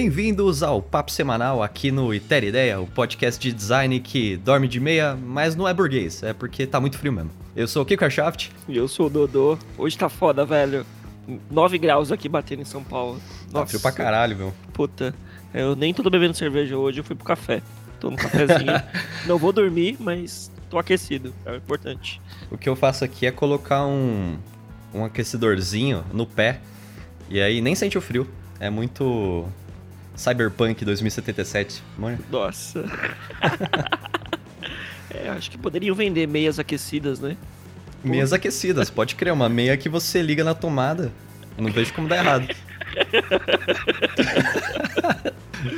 Bem-vindos ao Papo Semanal aqui no Iter Ideia, o podcast de design que dorme de meia, mas não é burguês, é porque tá muito frio mesmo. Eu sou o Kiko Arshaft. E eu sou o Dodô. Hoje tá foda, velho. 9 graus aqui batendo em São Paulo. Tá frio pra caralho, meu. Puta, eu nem tô bebendo cerveja hoje, eu fui pro café. Tô no cafezinho. não vou dormir, mas tô aquecido, é importante. O que eu faço aqui é colocar um, um aquecedorzinho no pé, e aí nem sente o frio. É muito Cyberpunk 2077, mano. Nossa. é, acho que poderiam vender meias aquecidas, né? Meias aquecidas, pode criar uma meia que você liga na tomada. Não vejo como dá errado.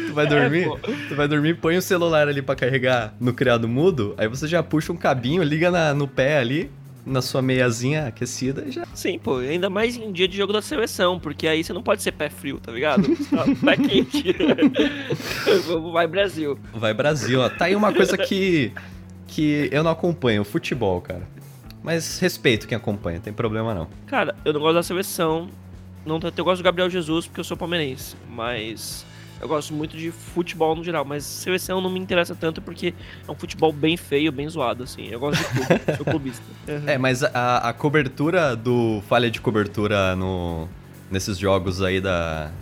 tu vai dormir, é, tu vai dormir, põe o celular ali para carregar no criado mudo, aí você já puxa um cabinho, liga na, no pé ali, na sua meiazinha aquecida já. Sim, pô, ainda mais em dia de jogo da seleção, porque aí você não pode ser pé frio, tá ligado? pé quente. Vai Brasil. Vai Brasil, ó. Tá aí uma coisa que que eu não acompanho, futebol, cara. Mas respeito quem acompanha, tem problema não. Cara, eu não gosto da seleção. Não, eu gosto do Gabriel Jesus porque eu sou palmeirense, mas eu gosto muito de futebol no geral, mas seleção não me interessa tanto porque é um futebol bem feio, bem zoado, assim. Eu gosto de clube, sou clubista. Uhum. É, mas a, a, cobertura do falha de cobertura no, nesses jogos aí da,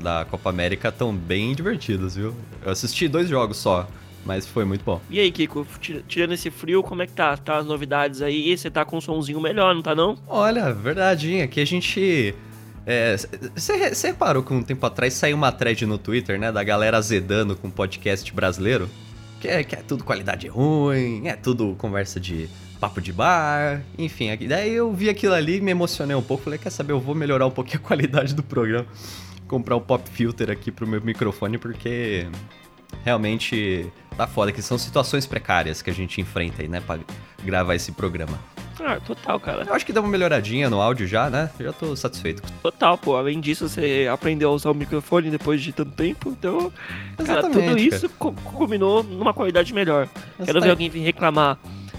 da Copa América estão bem divertidos, viu? Eu assisti dois jogos só. Mas foi muito bom. E aí, Kiko, tirando esse frio, como é que tá? Tá as novidades aí? Você tá com um somzinho melhor, não tá não? Olha, verdade, aqui a gente você é, reparou que um tempo atrás saiu uma thread no Twitter, né? Da galera azedando com podcast brasileiro? Que é, que é tudo qualidade ruim, é tudo conversa de papo de bar, enfim. Daí eu vi aquilo ali, me emocionei um pouco. Falei, quer saber, eu vou melhorar um pouquinho a qualidade do programa. Comprar um pop filter aqui pro meu microfone, porque realmente tá foda, que são situações precárias que a gente enfrenta aí, né? Pra gravar esse programa. Ah, total, cara. Eu acho que deu uma melhoradinha no áudio já, né? Eu já tô satisfeito. Total, pô. Além disso, você aprendeu a usar o microfone depois de tanto tempo. Então, cara, tudo isso co combinou numa qualidade melhor. Exatamente. Quero ver alguém vir reclamar.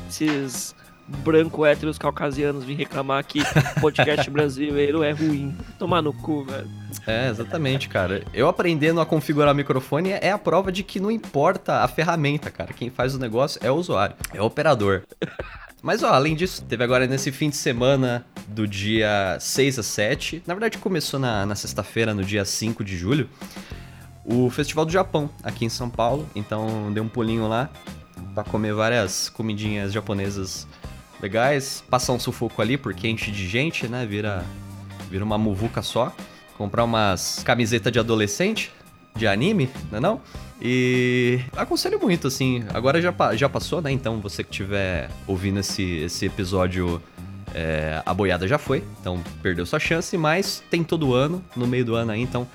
Esses branco héteros caucasianos vir reclamar que podcast brasileiro é ruim. Tomar no cu, velho. É, exatamente, cara. Eu aprendendo a configurar o microfone é a prova de que não importa a ferramenta, cara. Quem faz o negócio é o usuário, é o operador. Mas, ó, além disso, teve agora nesse fim de semana do dia 6 a 7, na verdade começou na, na sexta-feira, no dia 5 de julho, o Festival do Japão, aqui em São Paulo. Então, dei um pulinho lá para comer várias comidinhas japonesas legais, passar um sufoco ali, porque enche de gente, né? Vira, vira uma muvuca só. Comprar umas camisetas de adolescente, de anime, não é não? E aconselho muito, assim. Agora já, já passou, né? Então você que estiver ouvindo esse, esse episódio, é, a boiada já foi. Então perdeu sua chance, mas tem todo ano, no meio do ano aí. Então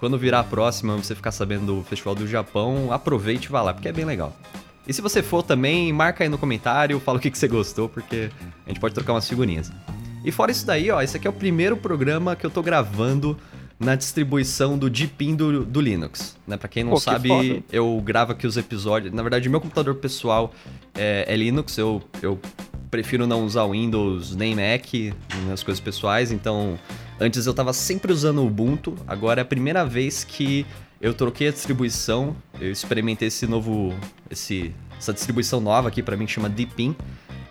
quando virar a próxima, você ficar sabendo do Festival do Japão, aproveite e vá lá, porque é bem legal. E se você for também, marca aí no comentário, fala o que, que você gostou, porque a gente pode trocar umas figurinhas. E fora isso daí, ó, esse aqui é o primeiro programa que eu tô gravando na distribuição do Deepin do, do Linux. Né? Para quem não Pô, sabe, eu gravo aqui os episódios. Na verdade, meu computador pessoal é, é, Linux, eu, eu prefiro não usar Windows nem Mac nas coisas pessoais, então antes eu estava sempre usando o Ubuntu, agora é a primeira vez que eu troquei a distribuição, eu experimentei esse novo, esse, essa distribuição nova aqui para mim que chama Deepin.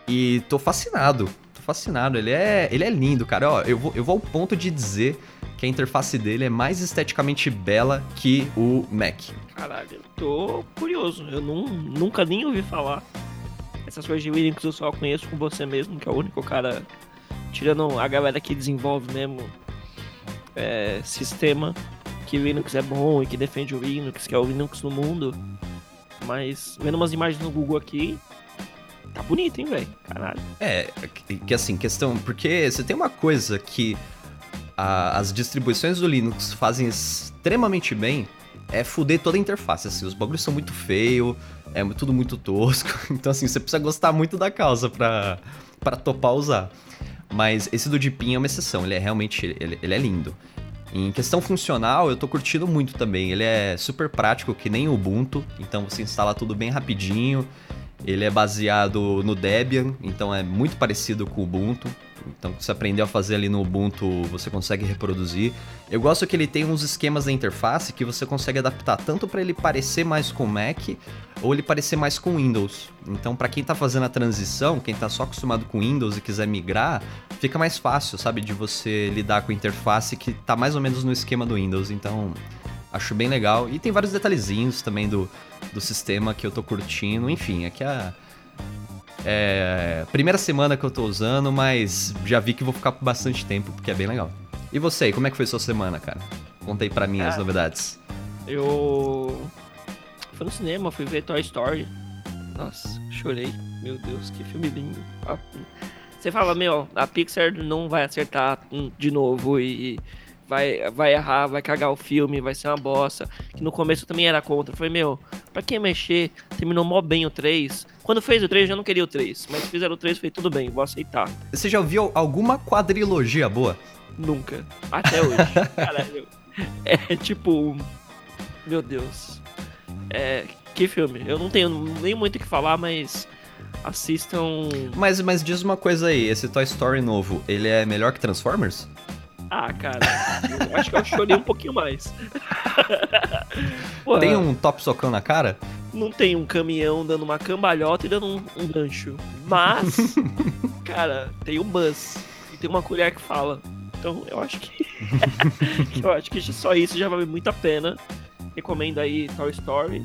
E tô fascinado, tô fascinado, ele é, ele é lindo, cara, ó, eu vou, eu vou ao ponto de dizer que a interface dele é mais esteticamente bela que o Mac. Caralho, eu tô curioso. Eu não, nunca nem ouvi falar. Essas coisas de Linux eu só conheço com você mesmo, que é o único cara, tirando a galera que desenvolve mesmo é, sistema, que Linux é bom e que defende o Linux, que é o Linux no mundo. Mas vendo umas imagens no Google aqui, tá bonito, hein, velho? Caralho. É, que assim, questão. Porque você tem uma coisa que a, as distribuições do Linux fazem extremamente bem é fuder toda a interface, assim, os bagulhos são muito feios, é tudo muito tosco, então assim, você precisa gostar muito da causa pra topar usar. Mas esse do Deepin é uma exceção, ele é realmente, ele, ele é lindo. Em questão funcional, eu tô curtindo muito também, ele é super prático, que nem o Ubuntu, então você instala tudo bem rapidinho, ele é baseado no Debian, então é muito parecido com o Ubuntu, Então, você aprendeu a fazer ali no Ubuntu, você consegue reproduzir. Eu gosto que ele tem uns esquemas da interface que você consegue adaptar tanto para ele parecer mais com Mac ou ele parecer mais com Windows. Então, para quem tá fazendo a transição, quem tá só acostumado com Windows e quiser migrar, fica mais fácil, sabe, de você lidar com a interface que tá mais ou menos no esquema do Windows. Então, acho bem legal. E tem vários detalhezinhos também do, do sistema que eu tô curtindo. Enfim, é a é, primeira semana que eu tô usando, mas já vi que vou ficar por bastante tempo, porque é bem legal. E você, como é que foi sua semana, cara? Contei para mim as novidades. Eu fui no cinema, fui ver Toy Story. Nossa, chorei. Meu Deus, que filme lindo. Ah, você fala, meu, a Pixar não vai acertar de novo e vai, vai errar, vai cagar o filme, vai ser uma bosta. Que no começo eu também era contra. Foi, meu, pra que mexer? Terminou mó bem o 3. Quando fez o 3, eu já não queria o 3. Mas fizeram o 3, foi tudo bem, vou aceitar. Você já ouviu alguma quadrilogia boa? Nunca. Até hoje. Caralho. É tipo. Meu Deus. É. Que filme? Eu não tenho nem muito o que falar, mas assistam. Mas, mas diz uma coisa aí, esse Toy Story novo, ele é melhor que Transformers? Ah, cara, eu acho que eu chorei um pouquinho mais. Tem um top socão na cara? Não tem um caminhão dando uma cambalhota e dando um, um gancho. Mas, cara, tem um buzz. E tem uma colher que fala. Então eu acho que. eu acho que só isso já vale muito a pena. Recomendo aí Toy Story.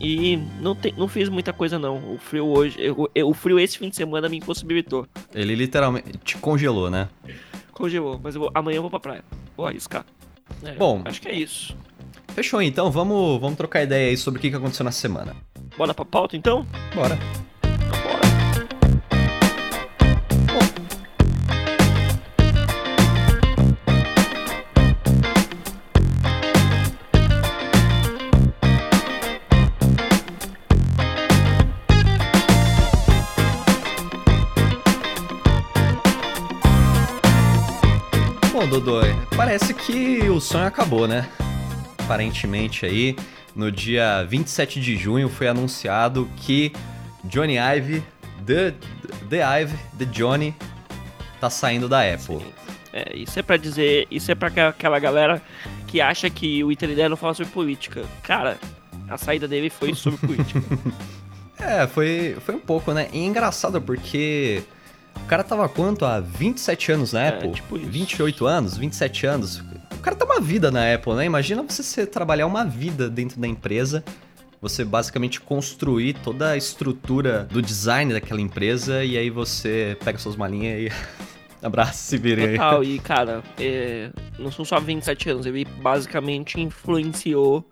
E não, tem, não fiz muita coisa não. O frio hoje. Eu, eu, o frio esse fim de semana me impossibilitou. Ele literalmente te congelou, né? congelou, mas eu vou, amanhã eu vou pra praia. Vou arriscar. É, Bom, acho que é isso. Fechou então, vamos, vamos trocar ideia aí sobre o que aconteceu na semana. Bora pra pauta então? Bora. Dodô, parece que o sonho acabou, né? Aparentemente aí, no dia 27 de junho foi anunciado que Johnny Ive, The, The Ive, The Johnny, tá saindo da Apple. Sim. É, isso é para dizer, isso é para aquela galera que acha que o Italy não fala sobre política. Cara, a saída dele foi sobre política. é, foi, foi um pouco, né? E é engraçado porque o cara tava quanto? Há 27 anos na é, Apple? Tipo isso. 28 anos, 27 anos. O cara tá uma vida na Apple, né? Imagina você trabalhar uma vida dentro da empresa você basicamente construir toda a estrutura do design daquela empresa e aí você pega suas malinhas e abraça se vira aí. Total, e cara, é... não são só 27 anos, ele basicamente influenciou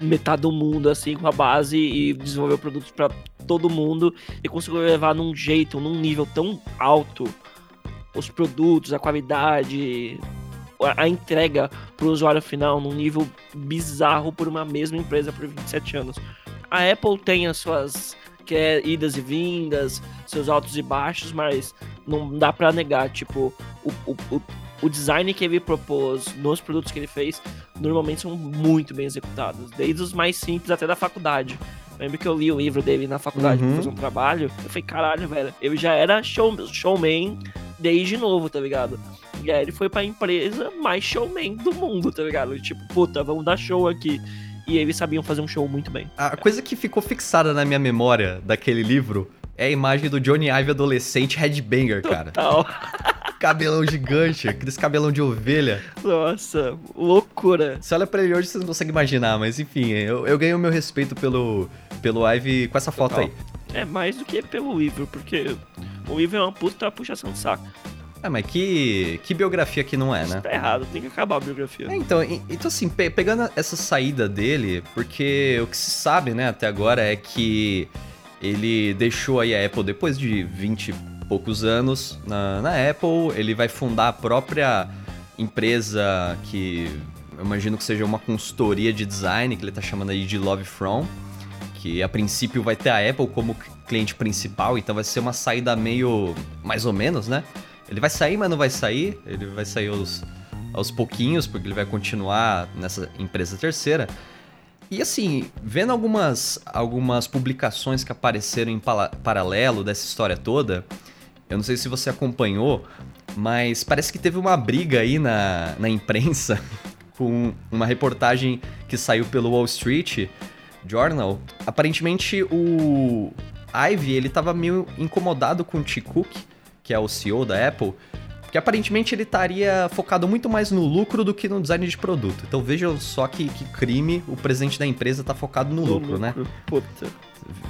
metade do mundo assim com a base e desenvolveu produtos para todo mundo e conseguiu levar num jeito, num nível tão alto os produtos, a qualidade, a, entrega para o usuário final num nível bizarro por uma mesma empresa por 27 anos. A Apple tem as suas que é idas e vindas, seus altos e baixos, mas não dá para negar, tipo, o, o, o design que ele propôs nos produtos que ele fez normalmente são muito bem executados, desde os mais simples até da faculdade. lembro que eu li o livro dele na faculdade uhum. pra fazer um trabalho. Eu falei, caralho, velho, eu já era show, showman desde novo, tá ligado? E aí ele foi pra empresa mais showman do mundo, tá ligado? Tipo, puta, vamos dar show aqui. E eles sabiam fazer um show muito bem. A coisa que ficou fixada na minha memória daquele livro é a imagem do Johnny Ive adolescente headbanger, cara. Total. cabelão gigante, aqueles cabelão de ovelha. Nossa, loucura. Você olha pra ele hoje, você não consegue imaginar, mas enfim, eu, eu ganho o meu respeito pelo, pelo Ive com essa foto Total. aí. É mais do que pelo Ivo, porque o Ivo é uma puta puxação de saco. É, mas que, que biografia que não é, né? Isso tá errado, tem que acabar a biografia. É, então, então assim, pe pegando essa saída dele, porque o que se sabe, né, até agora é que ele deixou aí a Apple depois de 20 poucos anos na, na Apple. Ele vai fundar a própria empresa que eu imagino que seja uma consultoria de design, que ele está chamando aí de Love From, que a princípio vai ter a Apple como cliente principal, então vai ser uma saída meio mais ou menos, né? Ele vai sair, mas não vai sair, ele vai sair aos, aos pouquinhos, porque ele vai continuar nessa empresa terceira. E assim, vendo algumas, algumas publicações que apareceram em paralelo dessa história toda, Eu não sei se você acompanhou, mas parece que teve uma briga aí na, na imprensa com uma reportagem que saiu pelo Wall Street Journal. Aparentemente o Ivy, ele tava meio incomodado com o Tim Cook, que é o CEO da Apple, que aparentemente ele estaria focado muito mais no lucro do que no design de produto. Então vejam só que, que crime o presidente da empresa tá focado no, no lucro, lucro, né? Puta.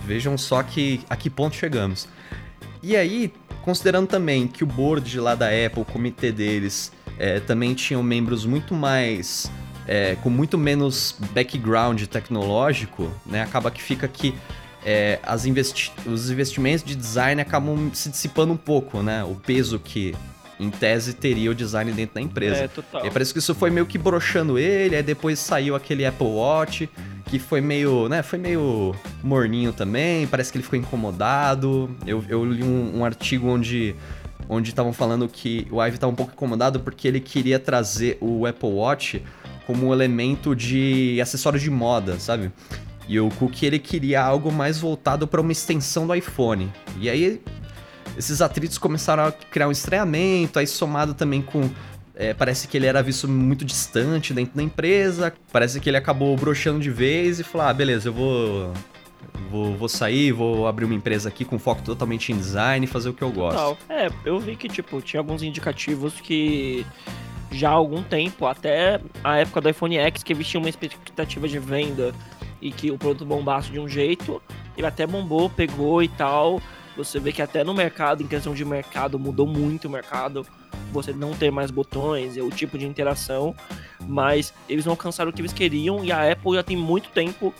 Vejam só que a que ponto chegamos. E aí, considerando também que o board lá da Apple, o comitê deles, é, também tinham membros muito mais. É, com muito menos background tecnológico, né? Acaba que fica que é, as investi os investimentos de design acabam se dissipando um pouco, né? O peso que em tese teria o design dentro da empresa. É, total. E parece que isso foi meio que broxando ele, aí depois saiu aquele Apple Watch, que foi meio, né, foi meio morninho também, parece que ele ficou incomodado. Eu, eu li um, um artigo onde onde estavam falando que o Ive estava um pouco incomodado porque ele queria trazer o Apple Watch como um elemento de acessório de moda, sabe? E o Cook ele queria algo mais voltado para uma extensão do iPhone. E aí esses atritos começaram a criar um estranhamento, aí somado também com. É, parece que ele era visto muito distante dentro da empresa. Parece que ele acabou broxando de vez e falou: ah, beleza, eu vou. Vou, vou sair, vou abrir uma empresa aqui com foco totalmente em design e fazer o que eu gosto. É, eu vi que, tipo, tinha alguns indicativos que já há algum tempo, até a época do iPhone X, que eles tinham uma expectativa de venda e que o produto bombasse de um jeito, ele até bombou, pegou e tal. Você vê que até no mercado, em questão de mercado, mudou muito o mercado. Você não ter mais botões, é o tipo de interação, mas eles não alcançaram o que eles queriam e a Apple já tem muito tempo,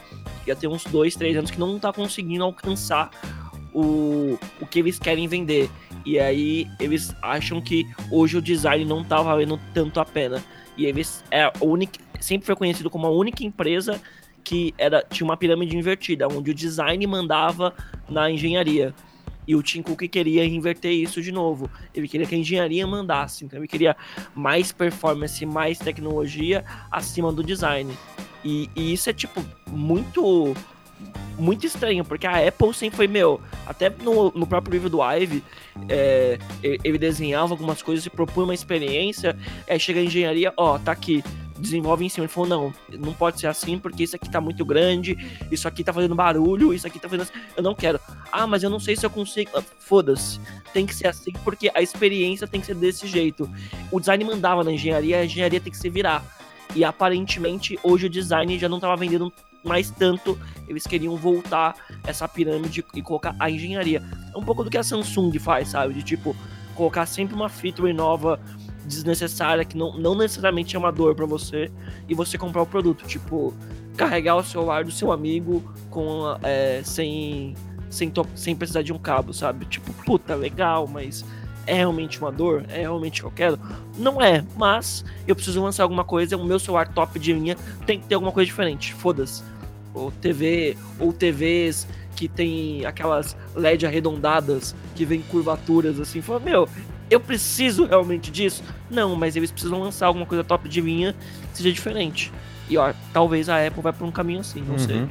já tem uns dois, três anos que não está conseguindo alcançar o, o que eles querem vender. E aí eles acham que hoje o design não tá valendo tanto a pena. E eles é a única, sempre foi conhecido como a única empresa que era tinha uma pirâmide invertida, onde o design mandava na engenharia. E o Tim Cook queria inverter isso de novo. Ele queria que a engenharia mandasse. Então ele queria mais performance, mais tecnologia acima do design. E, e isso é, tipo, muito muito estranho, porque a Apple sempre foi, meu, até no, no próprio livro do Ive, é, ele desenhava algumas coisas e propunha uma experiência, aí chega a engenharia, ó, tá aqui, desenvolve em cima. Ele falou: não, não pode ser assim, porque isso aqui tá muito grande, isso aqui tá fazendo barulho, isso aqui tá fazendo. Eu não quero. Ah, mas eu não sei se eu consigo. Ah, foda-se. Tem que ser assim, porque a experiência tem que ser desse jeito. O design mandava na engenharia, a engenharia tem que se virar. E aparentemente, hoje o design já não tava vendendo mais tanto. Eles queriam voltar essa pirâmide e colocar a engenharia. É um pouco do que a Samsung faz, sabe? De tipo, colocar sempre uma feature nova desnecessária que não, não necessariamente é uma dor para você e você comprar o produto. Tipo, carregar o celular do seu amigo com é, sem, sem, sem precisar de um cabo, sabe? Tipo, puta, legal, mas é realmente uma dor? É realmente que eu quero? Não é, mas eu preciso lançar alguma coisa, o meu celular top de linha tem que ter alguma coisa diferente. Foda-se. Ou TV, ou TVs que tem aquelas LED arredondadas que vem curvaturas assim. Fala, meu, eu preciso realmente disso? Não, mas eles precisam lançar alguma coisa top de linha que seja diferente. E ó, talvez a Apple vá por um caminho assim, não uhum. sei.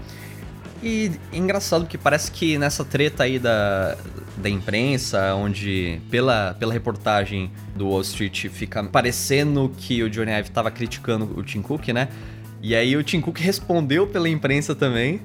E engraçado que parece que nessa treta aí da, da imprensa, onde pela, pela reportagem do Wall Street fica parecendo que o Johnny Ive estava criticando o Tim Cook, né? E aí o Tim Cook respondeu pela imprensa também,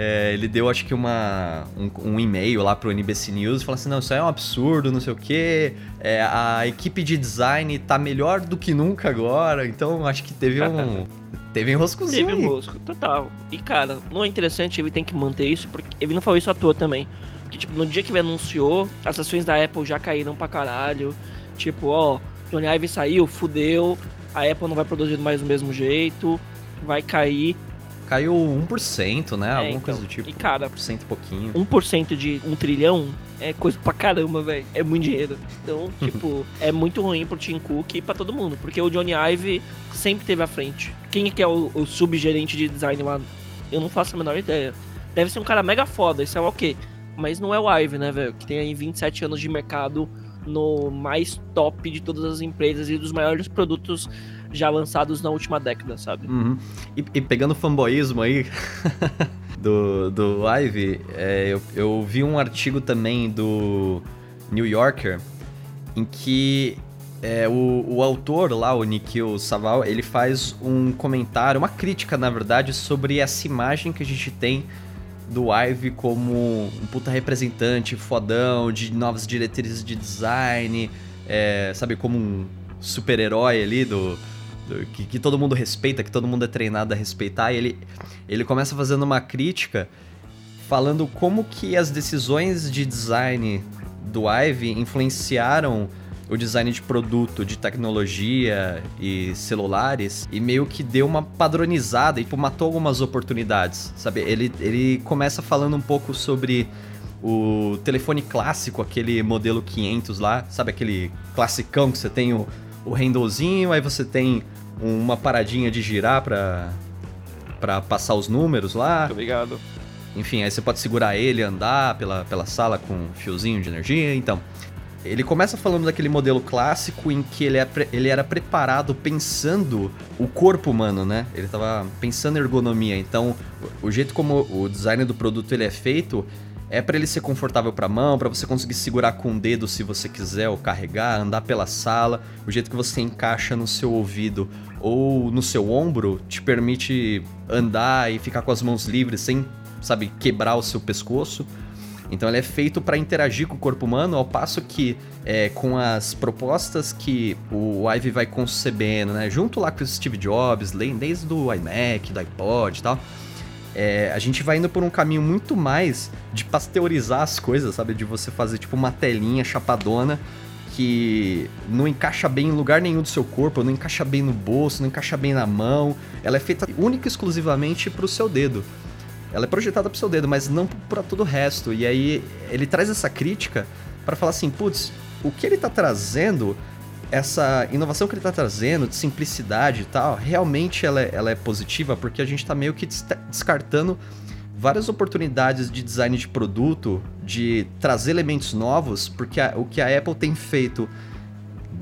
é, ele deu, acho que, uma, um, um, e-mail lá pro NBC News, falando assim, não, isso é um absurdo, não sei o quê, é, a equipe de design tá melhor do que nunca agora, então acho que teve um... teve um roscozinho Teve um rosco, total. E, cara, não é interessante, ele tem que manter isso, porque ele não falou isso à toa também. Que, tipo, no dia que ele anunciou, as ações da Apple já caíram pra caralho. Tipo, ó, Johnny Ive saiu, fudeu, a Apple não vai produzir mais do mesmo jeito, vai cair caiu 1%, né? É, Alguma então, coisa do tipo. E cara, 1% e pouquinho. 1% de um trilhão é coisa pra caramba, velho. É muito dinheiro. Então, tipo, é muito ruim pro Tim Cook e pra todo mundo. Porque o Johnny Ive sempre teve à frente. Quem que é o, o subgerente de design lá? Eu não faço a menor ideia. Deve ser um cara mega foda, isso é o quê? Mas não é o Ive, né, velho? Que tem aí 27 anos de mercado no mais top de todas as empresas e dos maiores produtos já lançados na última década, sabe? Uhum. E, e, pegando o fanboyismo aí do, do Ivy, é, eu, eu vi um artigo também do New Yorker, em que é, o, o, autor lá, o Nikhil Saval, ele faz um comentário, uma crítica, na verdade, sobre essa imagem que a gente tem do Ive como um puta representante fodão, de novas diretrizes de design, é, sabe, como um super-herói ali do, que, que, todo mundo respeita, que todo mundo é treinado a respeitar. E ele, ele começa fazendo uma crítica falando como que as decisões de design do Ive influenciaram o design de produto, de tecnologia e celulares e meio que deu uma padronizada e tipo, matou algumas oportunidades, sabe? Ele, ele começa falando um pouco sobre o telefone clássico, aquele modelo 500 lá, sabe aquele classicão que você tem o, o handlezinho, aí você tem uma paradinha de girar para para passar os números lá. Obrigado. Enfim, aí você pode segurar ele, andar pela, pela sala com um fiozinho de energia. Então, ele começa falando daquele modelo clássico em que ele, é, ele era preparado pensando o corpo humano, né? Ele estava pensando ergonomia. Então, o jeito como o design do produto ele é feito é para ele ser confortável para a mão, para você conseguir segurar com o dedo se você quiser ou carregar, andar pela sala. O jeito que você encaixa no seu ouvido ou no seu ombro te permite andar e ficar com as mãos livres sem, sabe, quebrar o seu pescoço. Então ele é feito para interagir com o corpo humano, ao passo que é, com as propostas que o Ivy vai concebendo, né, junto lá com o Steve Jobs, desde o iMac, do iPod e tal, é, a gente vai indo por um caminho muito mais de pasteurizar as coisas, sabe? De você fazer tipo uma telinha chapadona que não encaixa bem em lugar nenhum do seu corpo, não encaixa bem no bolso, não encaixa bem na mão. Ela é feita única e exclusivamente para o seu dedo. Ela é projetada pro seu dedo, mas não para todo o resto. E aí ele traz essa crítica para falar assim, putz, o que ele tá trazendo, essa inovação que ele tá trazendo de simplicidade e tal, realmente ela é, ela é positiva porque a gente tá meio que descartando várias oportunidades de design de produto, de trazer elementos novos, porque a, o que a Apple tem feito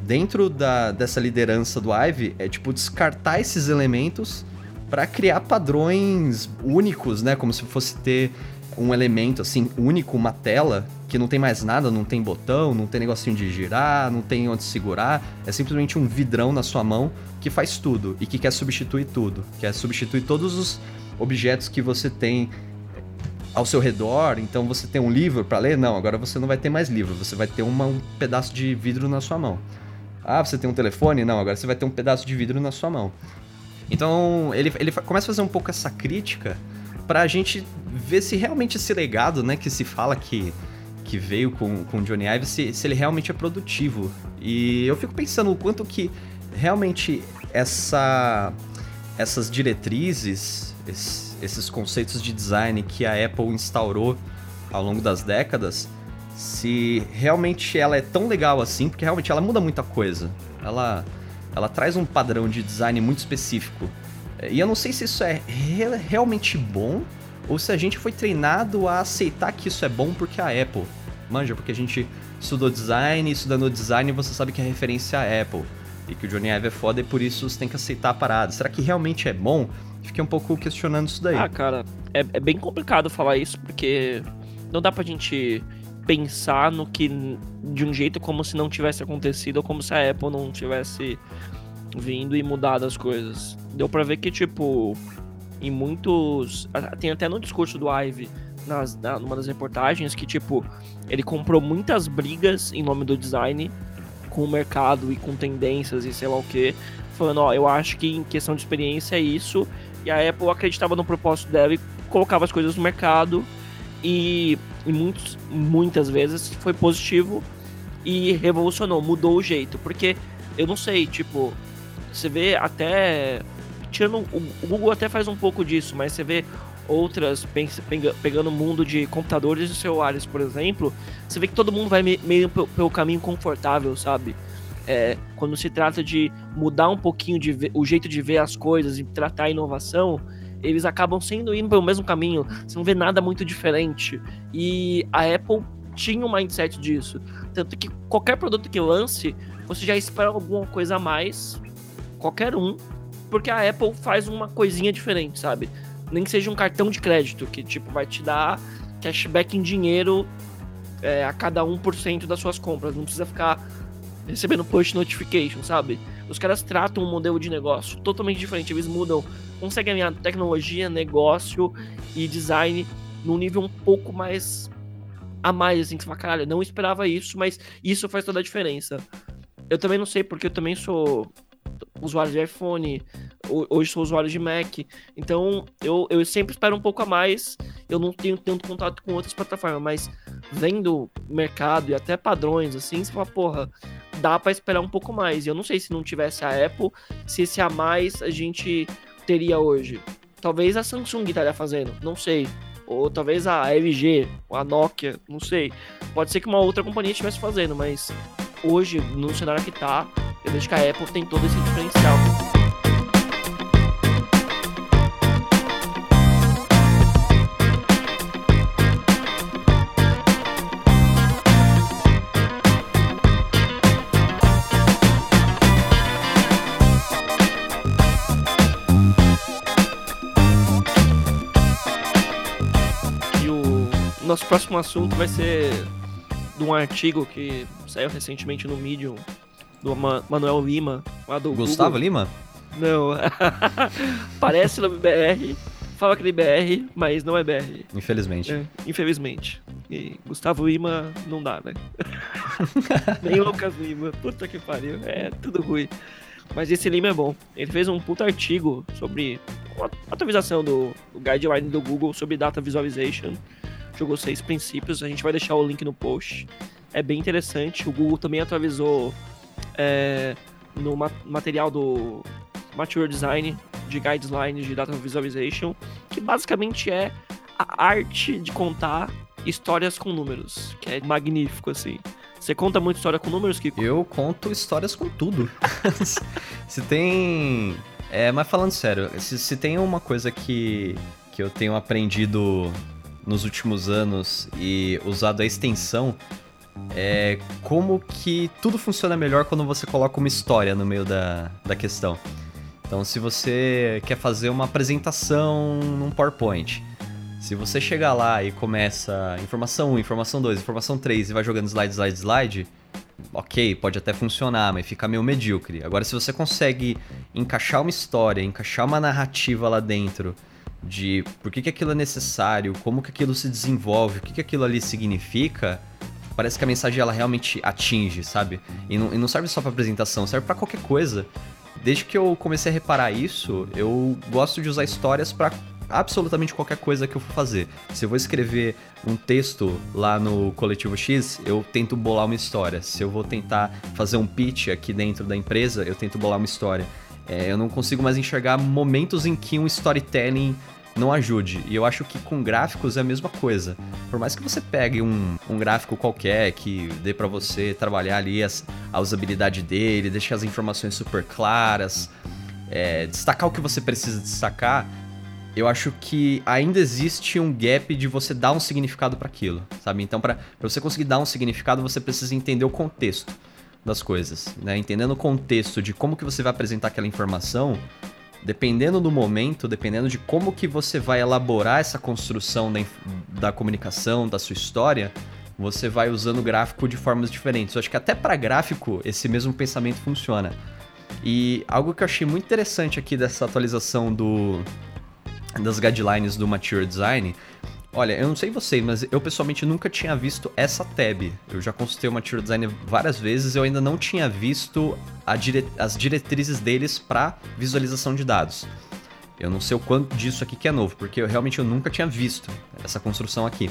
dentro da, dessa liderança do Ive é tipo descartar esses elementos para criar padrões únicos, né? Como se fosse ter um elemento assim único, uma tela que não tem mais nada, não tem botão, não tem negocinho de girar, não tem onde segurar, é simplesmente um vidrão na sua mão que faz tudo e que quer substituir tudo, quer substituir todos os objetos que você tem ao seu redor. Então você tem um livro para ler? Não, agora você não vai ter mais livro, você vai ter uma, um pedaço de vidro na sua mão. Ah, você tem um telefone? Não, agora você vai ter um pedaço de vidro na sua mão. Então, ele, ele começa a fazer um pouco essa crítica pra gente ver se realmente esse legado, né, que se fala que, que veio com, com Johnny Ive, se, se ele realmente é produtivo. E eu fico pensando o quanto que realmente essa, essas diretrizes, esses, esses conceitos de design que a Apple instaurou ao longo das décadas, se realmente ela é tão legal assim, porque realmente ela muda muita coisa. Ela ela traz um padrão de design muito específico. E eu não sei se isso é re realmente bom ou se a gente foi treinado a aceitar que isso é bom porque a Apple. Manja, porque a gente estudou design, estudando design você sabe que a referência é a Apple. E que o Johnny Ive é foda e por isso você tem que aceitar a parada. Será que realmente é bom? Fiquei um pouco questionando isso daí. Ah, cara, é, é bem complicado falar isso porque não dá pra gente pensar no que de um jeito como se não tivesse acontecido ou como se a Apple não tivesse vindo e mudado as coisas. Deu para ver que tipo em muitos tem até no discurso do Ive nas, na, numa das reportagens que tipo ele comprou muitas brigas em nome do design com o mercado e com tendências e sei lá o que, falando ó, eu acho que em questão de experiência é isso e a Apple acreditava no propósito dela e colocava as coisas no mercado e, e muitos, muitas vezes foi positivo e revolucionou, mudou o jeito. Porque eu não sei, tipo, você vê até. Tirando, o Google até faz um pouco disso, mas você vê outras pegando o mundo de computadores e celulares, por exemplo, você vê que todo mundo vai meio pelo caminho confortável, sabe? É, quando se trata de mudar um pouquinho de ver, o jeito de ver as coisas e tratar a inovação, eles acabam sendo indo pelo mesmo caminho. Você não vê nada muito diferente. E a Apple tinha um mindset disso. Tanto que qualquer produto que lance, você já espera alguma coisa a mais, qualquer um, porque a Apple faz uma coisinha diferente, sabe? Nem que seja um cartão de crédito que tipo vai te dar cashback em dinheiro é, a cada 1% das suas compras. Não precisa ficar recebendo push notification, sabe? Os caras tratam um modelo de negócio totalmente diferente. Eles mudam, conseguem alinhar tecnologia, negócio e design num nível um pouco mais a mais, assim, que você fala, caralho, não esperava isso, mas isso faz toda a diferença. Eu também não sei, porque eu também sou usuário de iPhone, hoje sou usuário de Mac, então eu, eu sempre espero um pouco a mais, eu não tenho tanto contato com outras plataformas, mas vendo mercado e até padrões, assim, você fala, porra, dá para esperar um pouco mais. E eu não sei se não tivesse a Apple, se esse a mais a gente teria hoje. Talvez a Samsung estaria fazendo, não sei. Ou talvez a LG, a Nokia, não sei. Pode ser que uma outra companhia estivesse fazendo, mas hoje, no cenário que tá, eu vejo que a Apple tem todo esse diferencial. Nosso próximo assunto vai ser de um artigo que saiu recentemente no Medium do Manuel Lima, lá do Gustavo Google. Lima? Não. Parece no BR, fala que é BR, mas não é BR. Infelizmente. É, infelizmente. E Gustavo Lima não dá, né? Nem Lucas Lima. Puta que pariu. É tudo ruim. Mas esse Lima é bom. Ele fez um puta artigo sobre uma atualização do, do guideline do Google sobre data visualization jogou seis princípios. A gente vai deixar o link no post. É bem interessante. O Google também atualizou é, no material do Mature Design de Guidelines de Data Visualization, que basicamente é a arte de contar histórias com números, que é magnífico, assim. Você conta muita história com números, Kiko? Eu conto histórias com tudo. se tem... É, mas falando sério, se, se tem uma coisa que, que eu tenho aprendido nos últimos anos e usado a extensão é como que tudo funciona melhor quando você coloca uma história no meio da, da questão. Então, se você quer fazer uma apresentação num PowerPoint, se você chegar lá e começa informação 1, informação 2, informação 3 e vai jogando slide, slide, slide, ok, pode até funcionar, mas fica meio medíocre. Agora, se você consegue encaixar uma história, encaixar uma narrativa lá dentro de por que, que aquilo é necessário, como que aquilo se desenvolve, o que, que aquilo ali significa, parece que a mensagem ela realmente atinge, sabe? E não, e não serve só para apresentação, serve para qualquer coisa. Desde que eu comecei a reparar isso, eu gosto de usar histórias para absolutamente qualquer coisa que eu for fazer. Se eu vou escrever um texto lá no Coletivo X, eu tento bolar uma história. Se eu vou tentar fazer um pitch aqui dentro da empresa, eu tento bolar uma história. É, eu não consigo mais enxergar momentos em que um storytelling não ajude. E eu acho que com gráficos é a mesma coisa. Por mais que você pegue um, um gráfico qualquer que dê para você trabalhar ali as, a usabilidade dele, deixar as informações super claras, é, destacar o que você precisa destacar, eu acho que ainda existe um gap de você dar um significado para aquilo, sabe? Então, para você conseguir dar um significado, você precisa entender o contexto das coisas, né? Entendendo o contexto de como que você vai apresentar aquela informação, dependendo do momento, dependendo de como que você vai elaborar essa construção da, da comunicação, da sua história, você vai usando o gráfico de formas diferentes. Eu acho que até para gráfico esse mesmo pensamento funciona. E algo que eu achei muito interessante aqui dessa atualização do das guidelines do Mature Design Olha, eu não sei vocês, mas eu pessoalmente nunca tinha visto essa tab. Eu já consultei o Mature Design várias vezes, eu ainda não tinha visto dire... as diretrizes deles para visualização de dados. Eu não sei o quanto disso aqui que é novo, porque eu realmente eu nunca tinha visto essa construção aqui.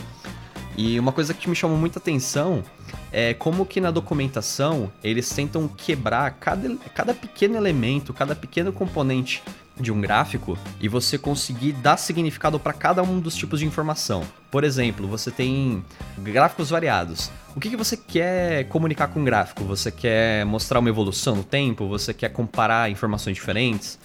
E uma coisa que me chamou muita atenção é como que na documentação eles tentam quebrar cada, cada pequeno elemento, cada pequeno componente de um gráfico e você conseguir dar significado para cada um dos tipos de informação. Por exemplo, você tem gráficos variados. O que, que você quer comunicar com o gráfico? Você quer mostrar uma evolução no tempo? Você quer comparar informações diferentes?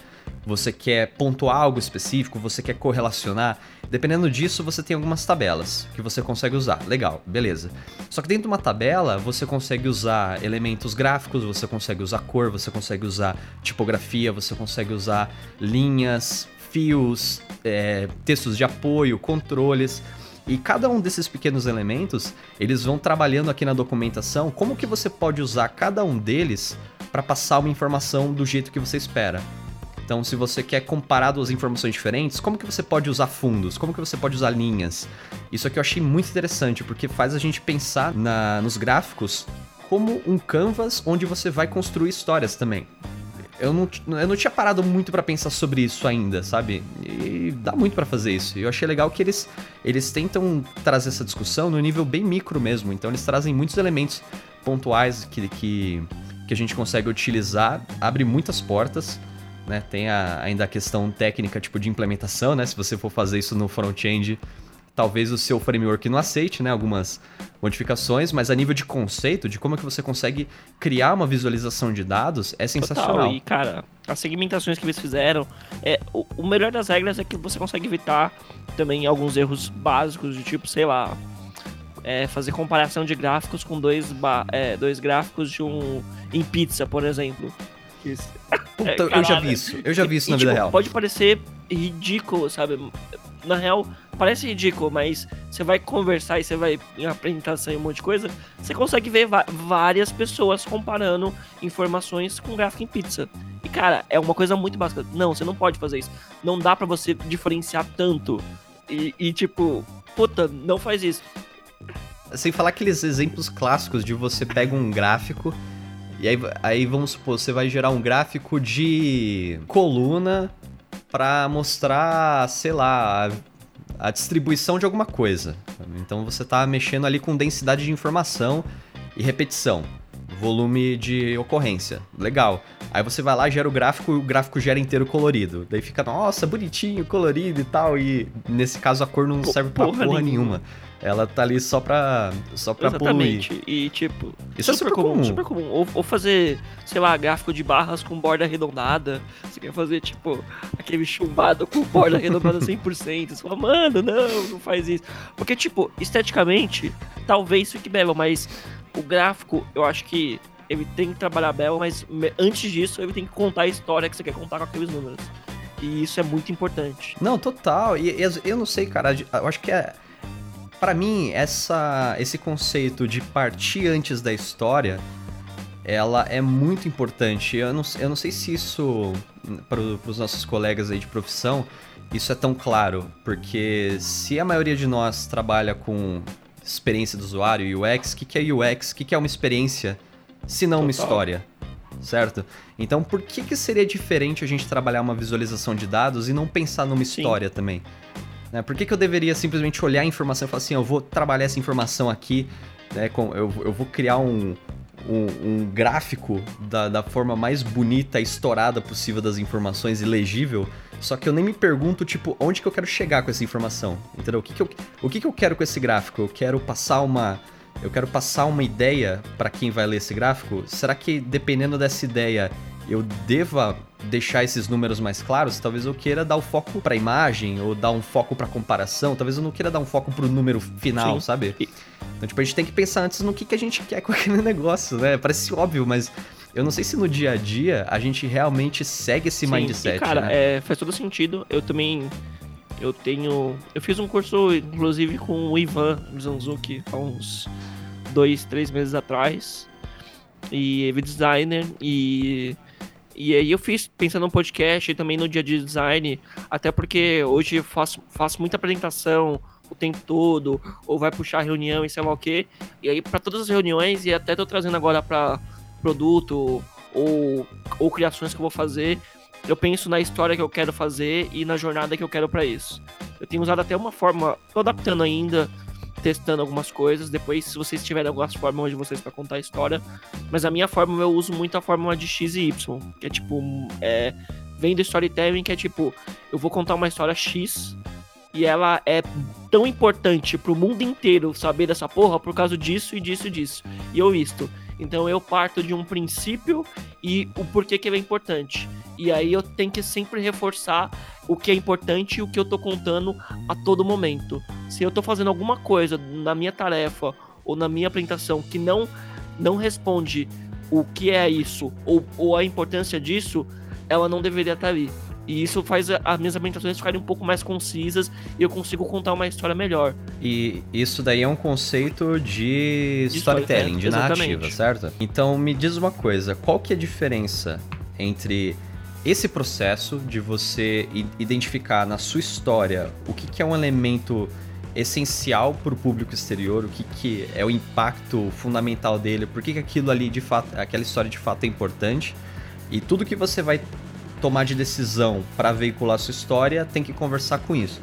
Você quer pontuar algo específico? Você quer correlacionar? Dependendo disso, você tem algumas tabelas que você consegue usar. Legal, beleza. Só que dentro de uma tabela, você consegue usar elementos gráficos, você consegue usar cor, você consegue usar tipografia, você consegue usar linhas, fios, é, textos de apoio, controles. E cada um desses pequenos elementos, eles vão trabalhando aqui na documentação como que você pode usar cada um deles para passar uma informação do jeito que você espera. Então, se você quer comparar duas informações diferentes, como que você pode usar fundos? Como que você pode usar linhas? Isso aqui eu achei muito interessante, porque faz a gente pensar na, nos gráficos como um canvas onde você vai construir histórias também. Eu não, eu não tinha parado muito para pensar sobre isso ainda, sabe? E dá muito para fazer isso. E eu achei legal que eles, eles tentam trazer essa discussão no nível bem micro mesmo. Então eles trazem muitos elementos pontuais que, que, que a gente consegue utilizar, abre muitas portas né? Tem a, ainda a questão técnica, tipo, de implementação, né? Se você for fazer isso no front-end, talvez o seu framework não aceite, né? Algumas modificações, mas a nível de conceito, de como é que você consegue criar uma visualização de dados, é sensacional. Total. E, cara, as segmentações que eles fizeram, é, o, o melhor das regras é que você consegue evitar também alguns erros básicos, de tipo, sei lá, é, fazer comparação de gráficos com dois, é, dois gráficos de um em pizza, por exemplo. Puta, eu já vi isso. Eu já vi isso e, na vida tipo, real. Pode parecer ridículo, sabe? Na real, parece ridículo, mas você vai conversar e você vai em apresentação e um monte de coisa, você consegue ver várias pessoas comparando informações com gráfico em pizza. E cara, é uma coisa muito básica. Não, você não pode fazer isso. Não dá para você diferenciar tanto. E, e tipo, puta, não faz isso. Sem falar aqueles exemplos clássicos de você pega um gráfico e aí, aí vamos supor, você vai gerar um gráfico de coluna para mostrar, sei lá, a, a distribuição de alguma coisa. Então você está mexendo ali com densidade de informação e repetição, volume de ocorrência. Legal. Aí você vai lá, gera o gráfico e o gráfico gera inteiro colorido. Daí fica, nossa, bonitinho, colorido e tal. E nesse caso a cor não serve pra porra, porra nenhuma. nenhuma. Ela tá ali só pra, só pra Exatamente. poluir. E, tipo, isso é super, comum, comum, super comum. Ou, ou, fazer, sei lá, gráfico de barras com borda arredondada. Você quer fazer, tipo, aquele chumbado com borda arredondada 100%. Você fala, mano, não, não faz isso. Porque, tipo, esteticamente, talvez fique belo, mas o gráfico, eu acho que ele tem que trabalhar belo, mas antes disso, ele tem que contar a história que você quer contar com aqueles números. E isso é muito importante. Não, total. E, eu não sei, cara, eu acho que é para mim, essa, esse conceito de partir antes da história, ela é muito importante. Eu não, eu não sei se isso, para os nossos colegas aí de profissão, isso é tão claro, porque se a maioria de nós trabalha com experiência do usuário, UX, o que, que é UX? O que, que é uma experiência, se não Total. uma história? Certo? Então, por que, que seria diferente a gente trabalhar uma visualização de dados e não pensar numa Sim. história também? Né? Por que, que eu deveria simplesmente olhar a informação e falar assim, eu vou trabalhar essa informação aqui, né, com, eu, eu vou criar um, um, um gráfico da, da, forma mais bonita e estourada possível das informações e legível, só que eu nem me pergunto, tipo, onde que eu quero chegar com essa informação, entendeu? O que que eu, o que que eu quero com esse gráfico? Eu quero passar uma... Eu quero passar uma ideia para quem vai ler esse gráfico? Será que dependendo dessa ideia eu deva deixar esses números mais claros, talvez eu queira dar o foco para imagem ou dar um foco para comparação, talvez eu não queira dar um foco pro número final, Sim. sabe? Então, tipo, a gente tem que pensar antes no que, que a gente quer com aquele negócio, né? Parece óbvio, mas eu não sei se no dia a dia a gente realmente segue esse Sim, mindset. E cara, né? é, faz todo sentido. Eu também. Eu tenho. Eu fiz um curso, inclusive, com o Ivan Mizanzuki há uns dois, três meses atrás. E ele é designer. E e aí eu fiz pensando no podcast e também no dia de design, até porque hoje eu faço, faço muita apresentação o tempo todo, ou vai puxar reunião e sei lá o quê. E aí para todas as reuniões, e até tô trazendo agora para produto ou, ou criações que eu vou fazer, eu penso na história que eu quero fazer e na jornada que eu quero para isso. Eu tenho usado até uma forma, tô adaptando ainda, testando algumas coisas. Depois, se vocês tiverem algumas fórmulas de vocês para contar a história. Mas a minha fórmula eu uso muito a fórmula de X e Y, que é tipo. É, vem do storytelling, que é tipo, eu vou contar uma história X e ela é tão importante pro mundo inteiro saber dessa porra por causa disso e disso e disso. E eu visto. Então eu parto de um princípio e o porquê que ele é importante. E aí eu tenho que sempre reforçar o que é importante e o que eu tô contando a todo momento. Se eu tô fazendo alguma coisa na minha tarefa ou na minha apresentação que não não responde o que é isso ou, ou a importância disso, ela não deveria estar ali. E isso faz as minhas ambientações ficarem um pouco mais concisas e eu consigo contar uma história melhor. E isso daí é um conceito de, de storytelling, de narrativa, certo? Então me diz uma coisa, qual que é a diferença entre esse processo de você identificar na sua história o que, que é um elemento essencial para o público exterior, o que, que é o impacto fundamental dele, por que, que aquilo ali de fato, aquela história de fato é importante e tudo que você vai tomar de decisão para veicular sua história tem que conversar com isso.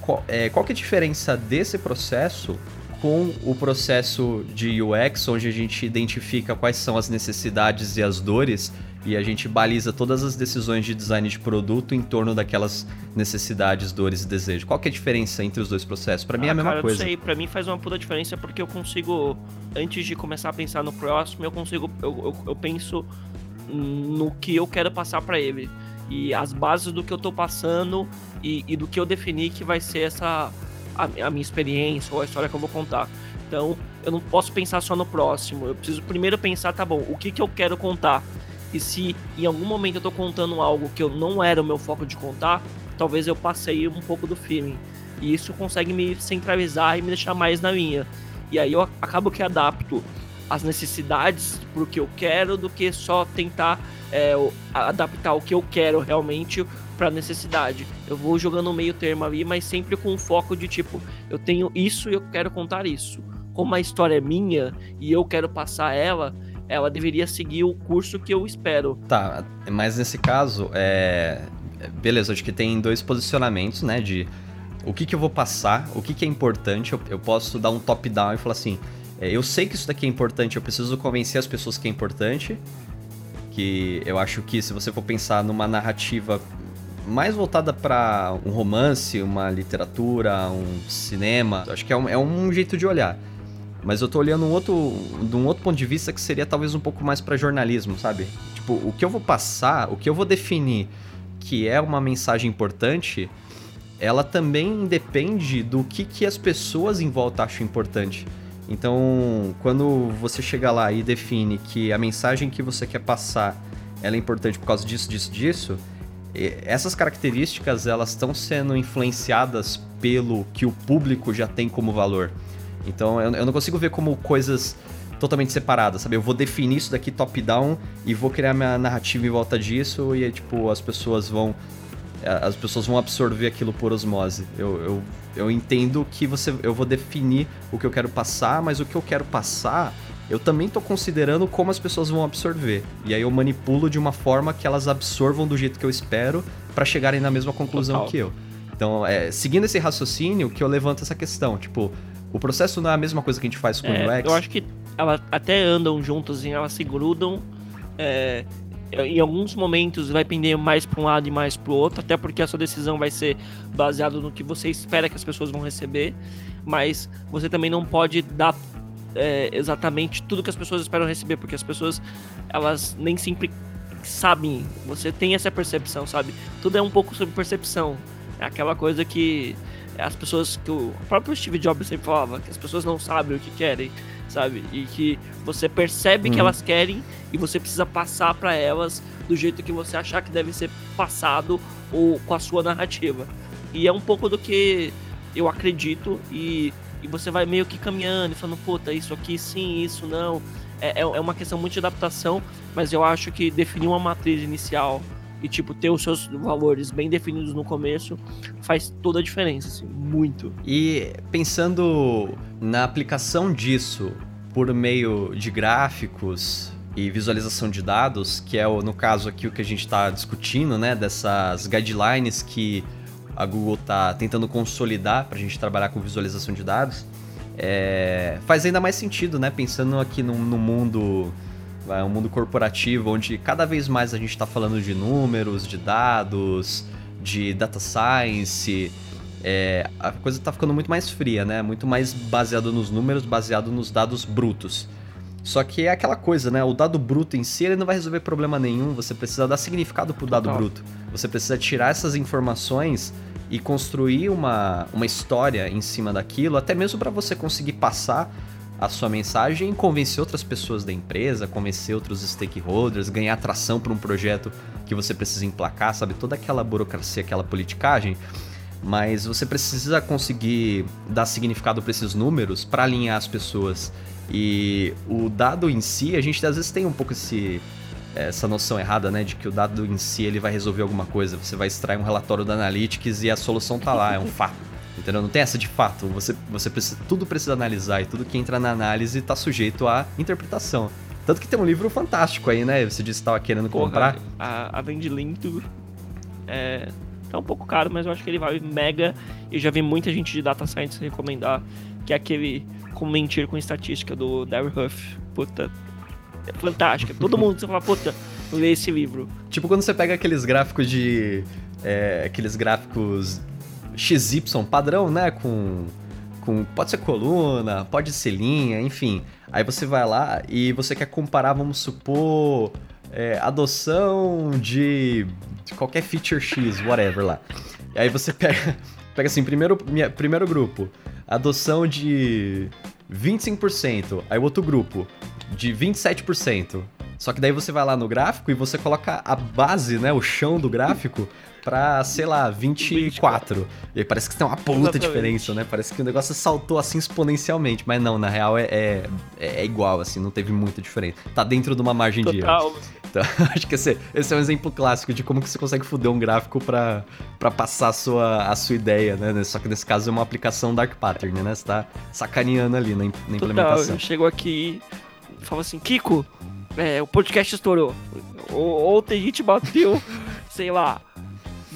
Qual, é, qual que é a diferença desse processo com o processo de UX, onde a gente identifica quais são as necessidades e as dores e a gente baliza todas as decisões de design de produto em torno daquelas necessidades, dores e desejos. Qual que é a diferença entre os dois processos? Para mim ah, é a ah, mesma cara, coisa. Eu sei, para mim faz uma puta diferença porque eu consigo antes de começar a pensar no próximo, eu consigo eu, eu, eu penso no que eu quero passar para ele e as bases do que eu tô passando e, e, do que eu defini que vai ser essa a, a minha experiência ou a história que eu vou contar. Então, eu não posso pensar só no próximo. Eu preciso primeiro pensar, tá bom, o que que eu quero contar? E se em algum momento eu tô contando algo que eu não era o meu foco de contar, talvez eu passei um pouco do feeling. E isso consegue me centralizar e me deixar mais na linha. E aí eu acabo que adapto as necessidades pro que eu quero do que só tentar é, adaptar o que eu quero realmente para necessidade. Eu vou jogando meio termo ali, mas sempre com o foco de tipo, eu tenho isso e eu quero contar isso. Como a história é minha e eu quero passar ela, ela deveria seguir o curso que eu espero. Tá, mas nesse caso, é. Beleza, acho que tem dois posicionamentos, né? De o que, que eu vou passar, o que, que é importante. Eu, eu posso dar um top-down e falar assim: é, eu sei que isso daqui é importante, eu preciso convencer as pessoas que é importante. Que eu acho que se você for pensar numa narrativa mais voltada para um romance, uma literatura, um cinema, acho que é um, é um jeito de olhar. Mas eu tô olhando um outro, de um outro ponto de vista que seria talvez um pouco mais para jornalismo, sabe? Tipo, o que eu vou passar, o que eu vou definir que é uma mensagem importante, ela também depende do que, que as pessoas em volta acham importante. Então, quando você chega lá e define que a mensagem que você quer passar ela é importante por causa disso, disso, disso, essas características elas estão sendo influenciadas pelo que o público já tem como valor. Então, eu não consigo ver como coisas totalmente separadas, sabe? Eu vou definir isso daqui top-down e vou criar minha narrativa em volta disso e, tipo, as pessoas vão as pessoas vão absorver aquilo por osmose. Eu, eu, eu entendo que você, eu vou definir o que eu quero passar, mas o que eu quero passar, eu também estou considerando como as pessoas vão absorver. E aí eu manipulo de uma forma que elas absorvam do jeito que eu espero para chegarem na mesma conclusão Total. que eu. Então, é, seguindo esse raciocínio, que eu levanto essa questão, tipo, o processo não é a mesma coisa que a gente faz com é, o UX. Eu acho que elas até andam juntas, elas se grudam. É, em alguns momentos vai pender mais para um lado e mais para o outro, até porque a sua decisão vai ser baseada no que você espera que as pessoas vão receber, mas você também não pode dar é, exatamente tudo que as pessoas esperam receber, porque as pessoas elas nem sempre sabem, você tem essa percepção, sabe? Tudo é um pouco sobre percepção, é aquela coisa que as pessoas que o próprio Steve Jobs sempre falava, que as pessoas não sabem o que querem, sabe? E que você percebe que uhum. elas querem e você precisa passar para elas do jeito que você achar que deve ser passado ou com a sua narrativa. E é um pouco do que eu acredito e, e você vai meio que caminhando e falando, puta, isso aqui sim, isso não. É, é, é uma questão muito de adaptação, mas eu acho que definir uma matriz inicial e tipo ter os seus valores bem definidos no começo faz toda a diferença, assim, muito. E pensando na aplicação disso por meio de gráficos e visualização de dados, que é no caso aqui o que a gente está discutindo, né, dessas guidelines que a Google está tentando consolidar para a gente trabalhar com visualização de dados, é, faz ainda mais sentido, né? Pensando aqui no, no mundo é um mundo corporativo onde cada vez mais a gente está falando de números, de dados, de data science. É, a coisa está ficando muito mais fria, né? Muito mais baseado nos números, baseado nos dados brutos. Só que é aquela coisa, né? O dado bruto em si ele não vai resolver problema nenhum. Você precisa dar significado pro dado Total. bruto. Você precisa tirar essas informações e construir uma, uma história em cima daquilo, até mesmo para você conseguir passar a sua mensagem e convencer outras pessoas da empresa, convencer outros stakeholders, ganhar atração para um projeto que você precisa emplacar, sabe? Toda aquela burocracia, aquela politicagem. Mas você precisa conseguir dar significado para esses números para alinhar as pessoas. E o dado em si, a gente às vezes tem um pouco esse, essa noção errada, né, de que o dado em si ele vai resolver alguma coisa. Você vai extrair um relatório da Analytics e a solução tá lá, é um fato. Entendeu? Não tem essa de fato. Você, você precisa, tudo precisa analisar e tudo que entra na análise está sujeito à interpretação. Tanto que tem um livro fantástico aí, né? Você disse que estava querendo Porra, comprar. A, a Vendlinto é, tá um pouco caro, mas eu acho que ele vale mega. E já vi muita gente de Data Science recomendar, que é aquele Como Mentir com Estatística do Darryl Huff. Puta, é fantástica. Todo mundo você fala, puta, lê esse livro. Tipo quando você pega aqueles gráficos de. É, aqueles gráficos XY padrão, né? Com, com. Pode ser coluna, pode ser linha, enfim. Aí você vai lá e você quer comparar, vamos supor, é, adoção de, de, qualquer feature X, whatever lá. E aí você pega, pega assim, primeiro, minha, primeiro grupo, adoção de 25%, aí o outro grupo de 27%. Só que daí você vai lá no gráfico e você coloca a base, né, o chão do gráfico pra, sei lá, 24. E aí parece que tem uma puta Exatamente. diferença, né? Parece que o negócio saltou assim exponencialmente. Mas não, na real é, é, é igual, assim, não teve muita diferença. Tá dentro de uma margem Total. de erro. Então, acho que esse, esse, é um exemplo clássico de como que você consegue foder um gráfico pra, pra passar a sua, a sua ideia, né? Só que nesse caso é uma aplicação Dark Pattern, né? Você tá sacaneando ali na, na implementação. Chegou aqui e falou assim, Kiko, é, o podcast estourou. Ontem a gente bateu, sei lá,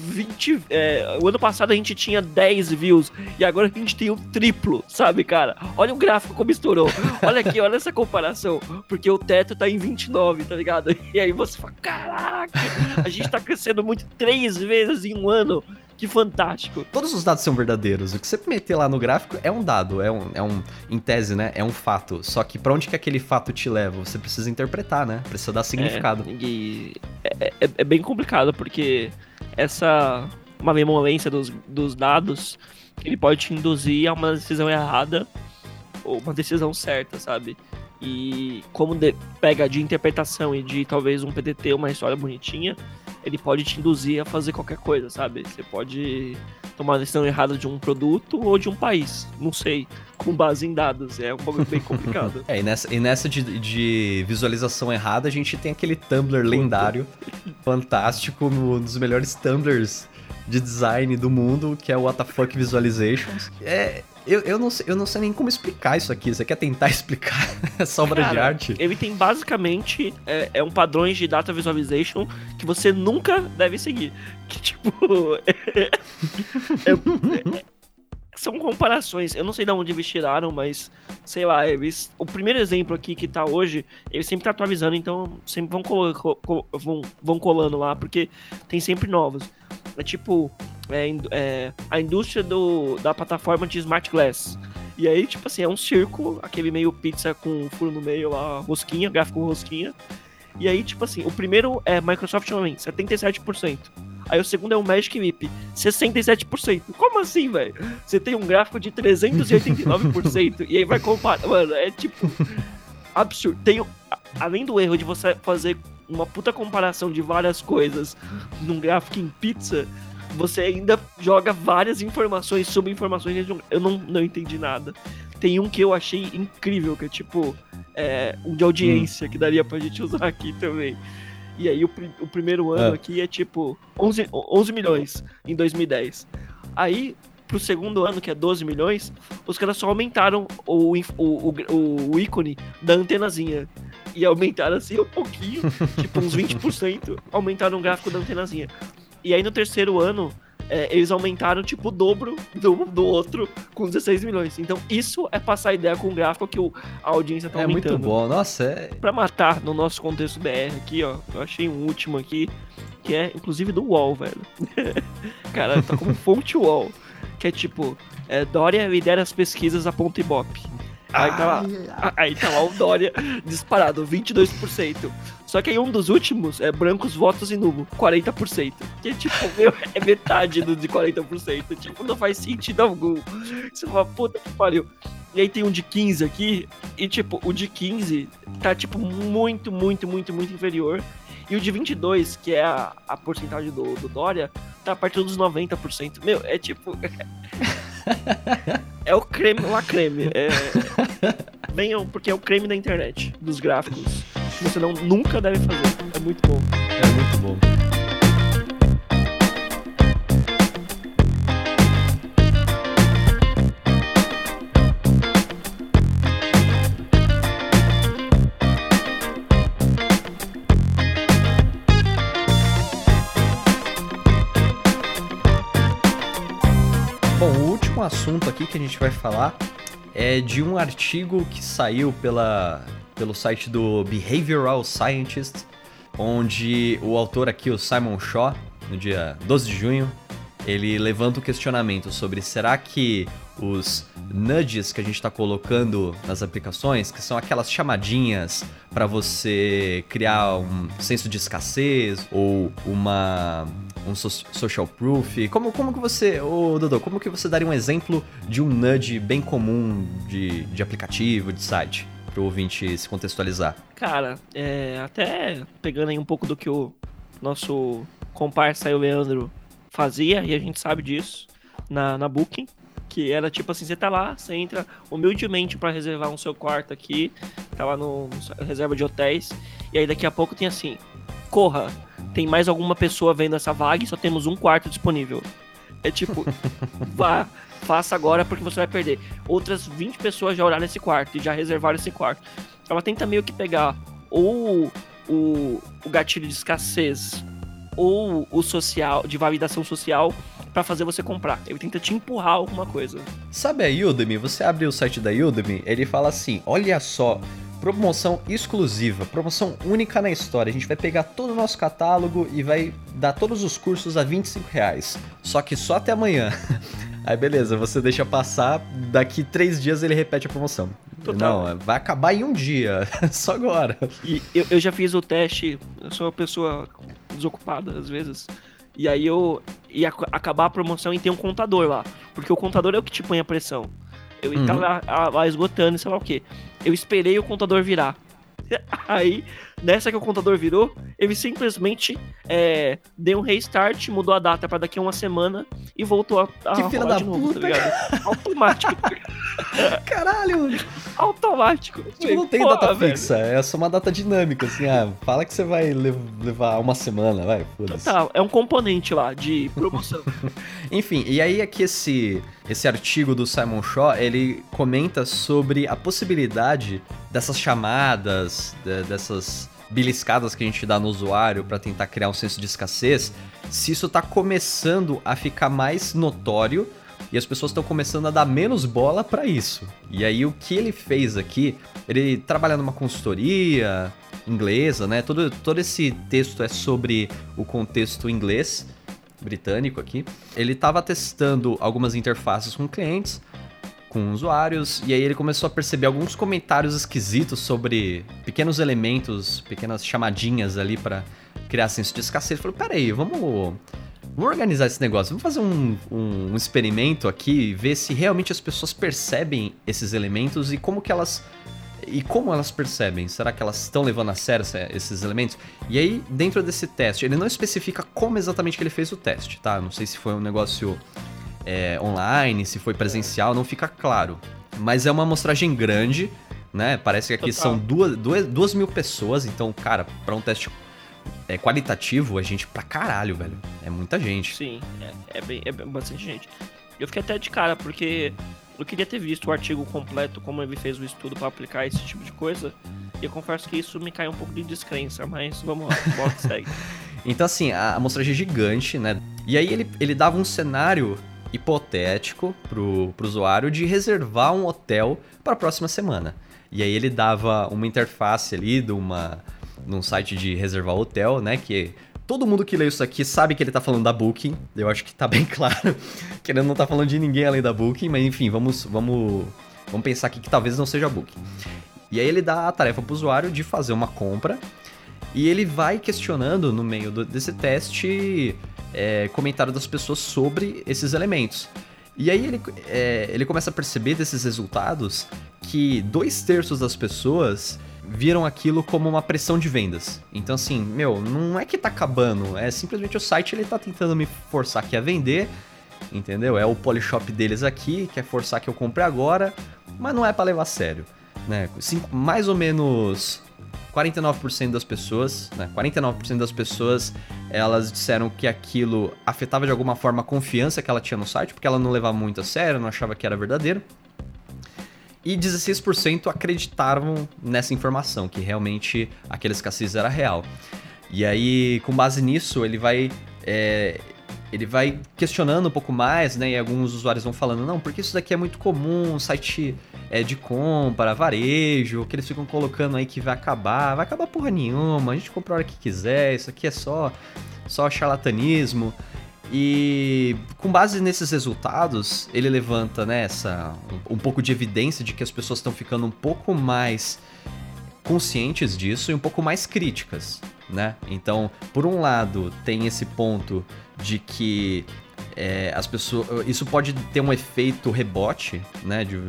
20. É, o ano passado a gente tinha 10 views e agora a gente tem o triplo, sabe, cara? Olha o gráfico como estourou. Olha aqui, olha essa comparação. Porque o teto tá em 29, tá ligado? E aí você fala: caraca, a gente tá crescendo muito três vezes em um ano. Que fantástico. Todos os dados são verdadeiros. O que você meter lá no gráfico é um dado, é um, é um em tese, né? É um fato. Só que para onde que aquele fato te leva? Você precisa interpretar, né? Precisa dar significado. É, e é, é, é bem complicado, porque essa malemolência dos, dos dados, ele pode te induzir a uma decisão errada uma decisão certa, sabe? E como de, pega de interpretação e de talvez um PDT, uma história bonitinha, ele pode te induzir a fazer qualquer coisa, sabe? Você pode tomar a decisão errada de um produto ou de um país, não sei, com base em dados. É um pouco bem complicado. é, e nessa, e nessa de, de, visualização errada, a gente tem aquele Tumblr lendário, fantástico, um dos melhores Tumblrs de design do mundo, que é o WTF Visualizations. É, eu, eu, não sei, eu não sei nem como explicar isso aqui. Você quer tentar explicar essa obra Cara, de arte? Ele tem basicamente é, é, um padrões de data visualization que você nunca deve seguir. Que tipo. é, é, é são comparações. Eu não sei de onde eles tiraram, mas sei lá, eles. O primeiro exemplo aqui que tá hoje, eles sempre tá atualizando, então sempre vão, col col vão, vão colando lá, porque tem sempre novos. É tipo, é, é, a indústria do, da plataforma de Smart Glass. E aí, tipo assim, é um círculo, aquele meio pizza com furo no meio lá, rosquinha, gráfico rosquinha. E aí, tipo assim, o primeiro é Microsoft Online, 77%. Aí o segundo é o Magic Leap, 67%. Como assim, velho? Você tem um gráfico de 389%. e aí vai comparar. Mano, é tipo. Absurdo. Tem, além do erro de você fazer uma puta comparação de várias coisas num gráfico em pizza, você ainda joga várias informações sobre informações. Eu não, não entendi nada. Tem um que eu achei incrível, que é tipo. É, um de audiência, hum. que daria pra gente usar aqui também. E aí o, o primeiro ano é. aqui é tipo 11, 11 milhões em 2010. Aí, pro segundo ano, que é 12 milhões, os caras só aumentaram o, o, o, o ícone da antenazinha e aumentaram assim um pouquinho, tipo uns 20%, aumentaram o gráfico da antenazinha. E aí no terceiro ano, é, eles aumentaram tipo o dobro do, do outro com 16 milhões. Então isso é passar a ideia com o gráfico que o, a audiência tá é aumentando. É muito bom, nossa. É... Pra matar no nosso contexto BR aqui, ó, eu achei um último aqui, que é inclusive do UOL, velho. Cara, tá como fonte UOL, que é tipo, é, Dória lidera as pesquisas a ponto Ibope. Aí tá, lá, aí tá lá o Dória disparado, 22%. Só que aí um dos últimos é brancos votos em nulo, 40%. Que tipo, meu, é metade do de 40%. Tipo, não faz sentido algum. Você fala, puta que pariu. E aí tem um de 15 aqui, e tipo, o de 15 tá tipo muito, muito, muito, muito inferior. E o de 22, que é a, a porcentagem do, do Dória, tá a partir dos 90%. Meu, é tipo. é o creme, la creme. É, venham, porque é o creme da internet, dos gráficos. Você não, nunca deve fazer. É muito bom. É muito bom. assunto aqui que a gente vai falar é de um artigo que saiu pela, pelo site do Behavioral Scientist, onde o autor aqui, o Simon Shaw, no dia 12 de junho, ele levanta o questionamento sobre será que os nudges que a gente está colocando nas aplicações, que são aquelas chamadinhas para você criar um senso de escassez ou uma um social proof. Como, como que você, ô Dodô, como que você daria um exemplo de um nudge bem comum de, de aplicativo, de site, para o ouvinte se contextualizar? Cara, é, até pegando aí um pouco do que o nosso comparsa aí, o Leandro fazia, e a gente sabe disso, na, na Booking, que era tipo assim, você tá lá, você entra humildemente para reservar um seu quarto aqui, tá lá no, no, reserva de hotéis, e aí daqui a pouco tem assim, corra, tem mais alguma pessoa vendo essa vaga e só temos um quarto disponível. É tipo, vá, faça agora porque você vai perder. Outras 20 pessoas já olharam esse quarto e já reservaram esse quarto. Ela tenta meio que pegar ou o, o gatilho de escassez ou o social, de validação social, para fazer você comprar. Ele tenta te empurrar alguma coisa. Sabe a Udemy? Você abre o site da Udemy, ele fala assim: olha só, promoção exclusiva, promoção única na história. A gente vai pegar todo o nosso catálogo e vai dar todos os cursos a 25 reais. Só que só até amanhã. Aí beleza, você deixa passar, daqui três dias ele repete a promoção. Total. Não, vai acabar em um dia, só agora. E eu, eu já fiz o teste, eu sou uma pessoa desocupada às vezes. E aí eu ia acabar a promoção e tem um contador lá. Porque o contador é o que te põe a pressão. Eu uhum. tava lá, lá esgotando, sei lá o quê. Eu esperei o contador virar. Aí, nessa que o contador virou, ele simplesmente é, deu um restart, mudou a data para daqui a uma semana e voltou a, a que filha da novo, tá puta. Tá Automático. Caralho! Automático. Tipo, não tem data velho. fixa, é só uma data dinâmica, assim, ah, fala que você vai levar uma semana, vai, foda-se. Tá, é um componente lá de promoção. Enfim, e aí aqui esse, esse artigo do Simon Shaw, ele comenta sobre a possibilidade dessas chamadas, de, dessas beliscadas que a gente dá no usuário para tentar criar um senso de escassez, se isso está começando a ficar mais notório e as pessoas estão começando a dar menos bola para isso. E aí o que ele fez aqui, ele trabalha numa consultoria inglesa, né? Todo, todo esse texto é sobre o contexto inglês britânico aqui. Ele estava testando algumas interfaces com clientes com usuários, e aí ele começou a perceber alguns comentários esquisitos sobre pequenos elementos, pequenas chamadinhas ali para criar senso de escassez. Ele falou: peraí, vamos, vamos organizar esse negócio, vamos fazer um, um, um experimento aqui, ver se realmente as pessoas percebem esses elementos e como que elas e como elas percebem? Será que elas estão levando a sério esses elementos? E aí, dentro desse teste, ele não especifica como exatamente que ele fez o teste, tá? Não sei se foi um negócio é, online, se foi presencial, não fica claro. Mas é uma amostragem grande, né? Parece que aqui Total. são duas, duas, duas mil pessoas, então, cara, para um teste é, qualitativo, é gente pra caralho, velho. É muita gente. Sim, é, é, bem, é bastante gente. Eu fiquei até de cara, porque eu queria ter visto o artigo completo, como ele fez o estudo para aplicar esse tipo de coisa. E eu confesso que isso me caiu um pouco de descrença, mas vamos lá, bora segue. Então, assim, a amostragem é gigante, né? E aí ele, ele dava um cenário hipotético pro, pro usuário de reservar um hotel para a próxima semana. E aí ele dava uma interface ali de uma num site de reservar hotel, né, que todo mundo que lê isso aqui sabe que ele tá falando da Booking. Eu acho que tá bem claro que ele não tá falando de ninguém além da Booking, mas enfim, vamos vamos vamos pensar aqui que talvez não seja a Booking. E aí ele dá a tarefa pro usuário de fazer uma compra e ele vai questionando no meio do, desse teste é, comentário das pessoas sobre esses elementos. E aí ele, é, ele começa a perceber desses resultados que dois terços das pessoas viram aquilo como uma pressão de vendas. Então assim, meu, não é que tá acabando, é simplesmente o site ele tá tentando me forçar aqui a vender, entendeu? É o Polishop deles aqui, quer forçar que eu compre agora, mas não é para levar a sério, né? Cinco, mais ou menos 49% das pessoas, né? 49% das pessoas, elas disseram que aquilo afetava de alguma forma a confiança que ela tinha no site, porque ela não levava muito a sério, não achava que era verdadeiro. E 16% acreditaram nessa informação, que realmente aquela escassez era real. E aí, com base nisso, ele vai é, ele vai questionando um pouco mais, né? E alguns usuários vão falando, não, porque isso daqui é muito comum, site é, de compra, varejo, que eles ficam colocando aí que vai acabar. Vai acabar porra nenhuma, a gente compra a hora que quiser, isso aqui é só, só charlatanismo. E com base nesses resultados, ele levanta né, essa, um, pouco de evidência de que as pessoas estão ficando um pouco mais conscientes disso e um pouco mais críticas, né? Então, por um lado, tem esse ponto de que é, as pessoas, isso pode ter um efeito rebote, né? De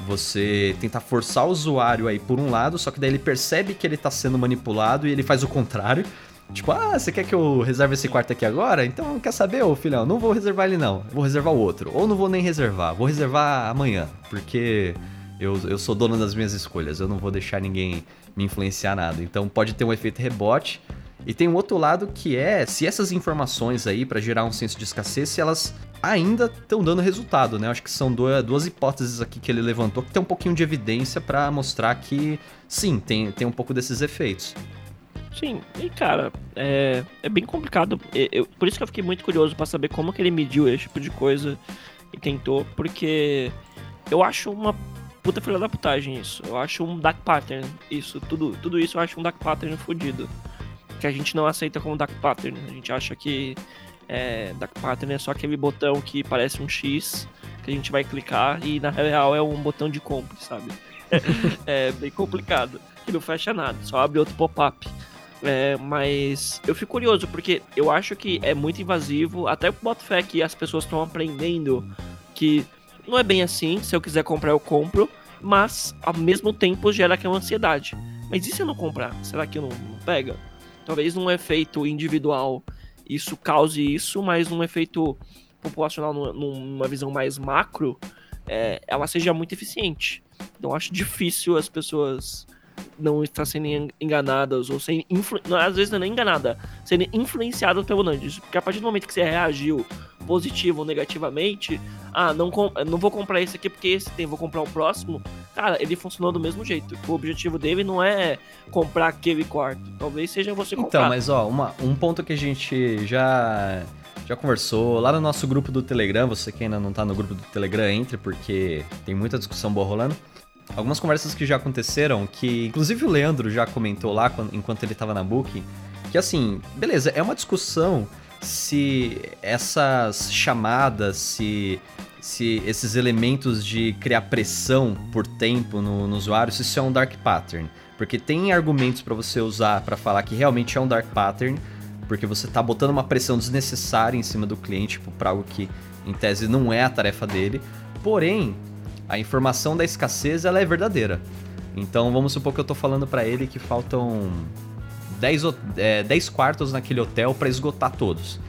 você tentar forçar o usuário aí por um lado, só que daí ele percebe que ele está sendo manipulado e ele faz o contrário. Tipo, ah, você quer que eu reserve esse quarto aqui agora? Então, quer saber, ô filhão? Não vou reservar ele não. Vou reservar o outro. Ou não vou nem reservar. Vou reservar amanhã. Porque eu, eu sou dono das minhas escolhas, eu não vou deixar ninguém me influenciar nada. Então pode ter um efeito rebote. E tem um outro lado que é se essas informações aí para gerar um senso de escassez, se elas ainda estão dando resultado, né? Acho que são duas, duas hipóteses aqui que ele levantou que tem um pouquinho de evidência para mostrar que sim, tem, tem um pouco desses efeitos. Sim, e cara, é, é bem complicado. Eu, por isso que eu fiquei muito curioso para saber como que ele mediu esse tipo de coisa e tentou, porque eu acho uma puta filha da putagem isso. Eu acho um dark pattern isso. Tudo, tudo isso eu acho um dark pattern fodido. Que a gente não aceita como dark pattern. A gente acha que é, dark pattern é só aquele botão que parece um X que a gente vai clicar e na real é um botão de compra, sabe? é bem complicado. Que não fecha nada, só abre outro pop-up. É, mas eu fico curioso, porque eu acho que é muito invasivo, até o fé que as pessoas estão aprendendo que não é bem assim, se eu quiser comprar eu compro, mas ao mesmo tempo gera aquela ansiedade. Mas e se eu não comprar? Será que não, não pega? Talvez num efeito individual isso cause isso, mas num efeito populacional, numa visão mais macro, é, ela seja muito eficiente. Então acho difícil as pessoas não estar sendo enganadas ou sem influ... às vezes não é nem enganada, sendo influenciadas pelo Nandes. Porque a partir do momento que você reagiu positivo ou negativamente, ah, não, com... não vou comprar esse aqui porque esse tem, vou comprar o próximo. Cara, ele funcionou do mesmo jeito. O objetivo dele não é comprar aquele quarto. Talvez seja você então, comprar. Então, mas ó, uma, um ponto que a gente já já conversou lá no nosso grupo do Telegram. Você que ainda não tá no grupo do Telegram, entre, porque tem muita discussão boa rolando algumas conversas que já aconteceram, que inclusive o Leandro já comentou lá enquanto ele estava na Booking, que assim, beleza, é uma discussão se essas chamadas, se, se esses elementos de criar pressão por tempo no, no usuário, se isso é um dark pattern. Porque tem argumentos para você usar para falar que realmente é um dark pattern, porque você está botando uma pressão desnecessária em cima do cliente, tipo, para algo que em tese não é a tarefa dele. Porém, a informação da escassez ela é verdadeira. Então vamos supor que eu tô falando para ele que faltam 10, é, 10 quartos naquele hotel para esgotar todos.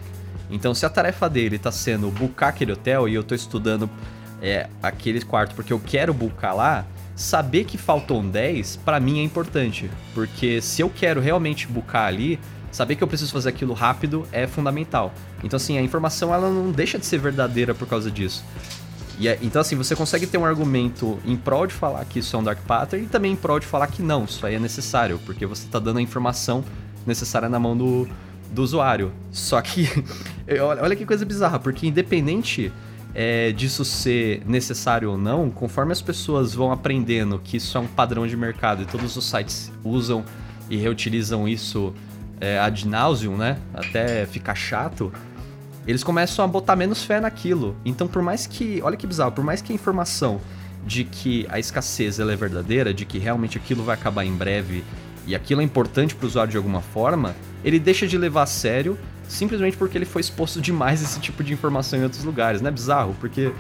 Então se a tarefa dele tá sendo buscar aquele hotel e eu tô estudando é, aquele quarto porque eu quero buscar lá, saber que faltam 10 para mim é importante, porque se eu quero realmente buscar ali, saber que eu preciso fazer aquilo rápido é fundamental. Então assim, a informação ela não deixa de ser verdadeira por causa disso. E é, então, assim, você consegue ter um argumento em prol de falar que isso é um Dark Pattern e também em prol de falar que não, isso aí é necessário, porque você está dando a informação necessária na mão do, do usuário. Só que, olha que coisa bizarra, porque independente é, disso ser necessário ou não, conforme as pessoas vão aprendendo que isso é um padrão de mercado e todos os sites usam e reutilizam isso é, ad nauseum, né? Até ficar chato eles começam a botar menos fé naquilo. Então, por mais que. Olha que bizarro, por mais que a informação de que a escassez ela é verdadeira, de que realmente aquilo vai acabar em breve e aquilo é importante para o usuário de alguma forma, ele deixa de levar a sério simplesmente porque ele foi exposto demais a esse tipo de informação em outros lugares, né? Bizarro, porque o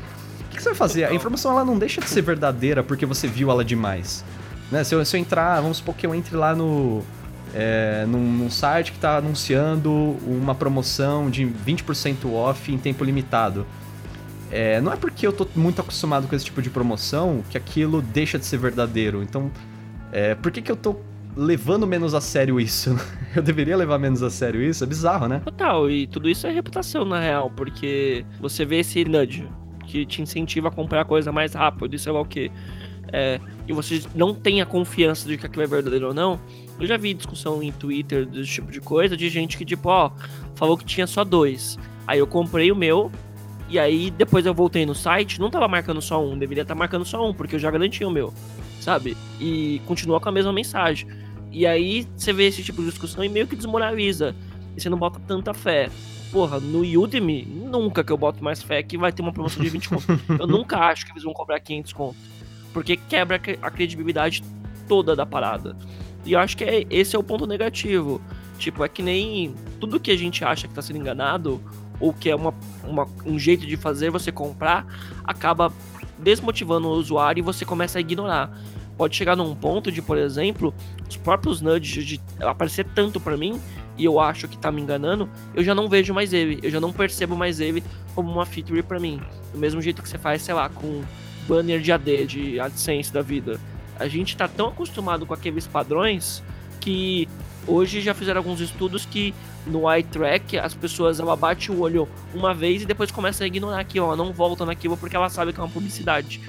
que, você vai fazer? A informação ela não deixa de ser verdadeira porque você viu ela demais. Né? Se, eu, se eu entrar, vamos supor que eu entre lá no. É, num, num site que está anunciando uma promoção de 20% off em tempo limitado. É, não é porque eu tô muito acostumado com esse tipo de promoção que aquilo deixa de ser verdadeiro. Então, é, por que, que eu tô levando menos a sério isso. Eu deveria levar menos a sério isso? É bizarro, né? Total, e tudo isso é reputação, na real, porque você vê esse nudge que te incentiva a comprar coisa mais rápido e sei lá o que. É, e você não tem a confiança de que aquilo é verdadeiro ou não. Eu já vi discussão em Twitter desse tipo de coisa, de gente que, tipo, ó, falou que tinha só dois. Aí eu comprei o meu, e aí depois eu voltei no site, não tava marcando só um, deveria estar tá marcando só um, porque eu já garanti o meu, sabe? E continua com a mesma mensagem. E aí você vê esse tipo de discussão e meio que desmoraliza. E você não bota tanta fé. Porra, no Udemy, nunca que eu boto mais fé que vai ter uma promoção de 20 conto. eu nunca acho que eles vão cobrar 500 conto. Porque quebra a credibilidade toda da parada. E eu acho que é, esse é o ponto negativo. Tipo, é que nem tudo que a gente acha que tá sendo enganado, ou que é uma, uma, um jeito de fazer você comprar, acaba desmotivando o usuário e você começa a ignorar pode chegar num ponto de, por exemplo, os próprios nudges de aparecer tanto para mim e eu acho que tá me enganando, eu já não vejo mais ele, eu já não percebo mais ele como uma feature para mim. Do mesmo jeito que você faz, sei lá, com banner de AD, de AdSense da vida. A gente tá tão acostumado com aqueles padrões que hoje já fizeram alguns estudos que no eye track as pessoas ela bate o olho uma vez e depois começa a ignorar aquilo, ela não volta naquilo porque ela sabe que é uma publicidade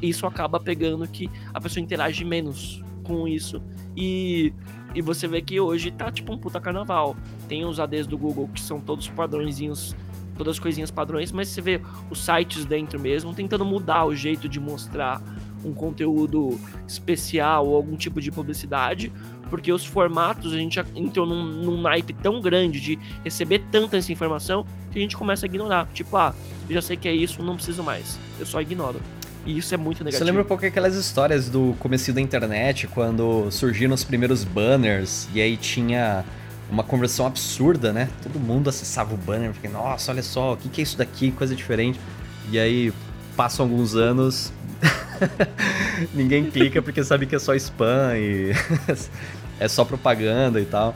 isso acaba pegando que a pessoa interage menos com isso. E, e você vê que hoje tá tipo um puta carnaval. Tem os ADs do Google que são todos padrõezinhos, todas as coisinhas padrões, mas você vê os sites dentro mesmo tentando mudar o jeito de mostrar um conteúdo especial ou algum tipo de publicidade, porque os formatos a gente entrou num, num naipe tão grande de receber tanta essa informação que a gente começa a ignorar. Tipo, ah, eu já sei que é isso, não preciso mais. Eu só ignoro. E isso é muito negativo. Você lembra um pouco aquelas histórias do começo da internet, quando surgiram os primeiros banners e aí tinha uma conversão absurda, né? Todo mundo acessava o banner, fiquei, nossa, olha só, o que é isso daqui, coisa diferente. E aí passam alguns anos, ninguém clica porque sabe que é só spam e é só propaganda e tal.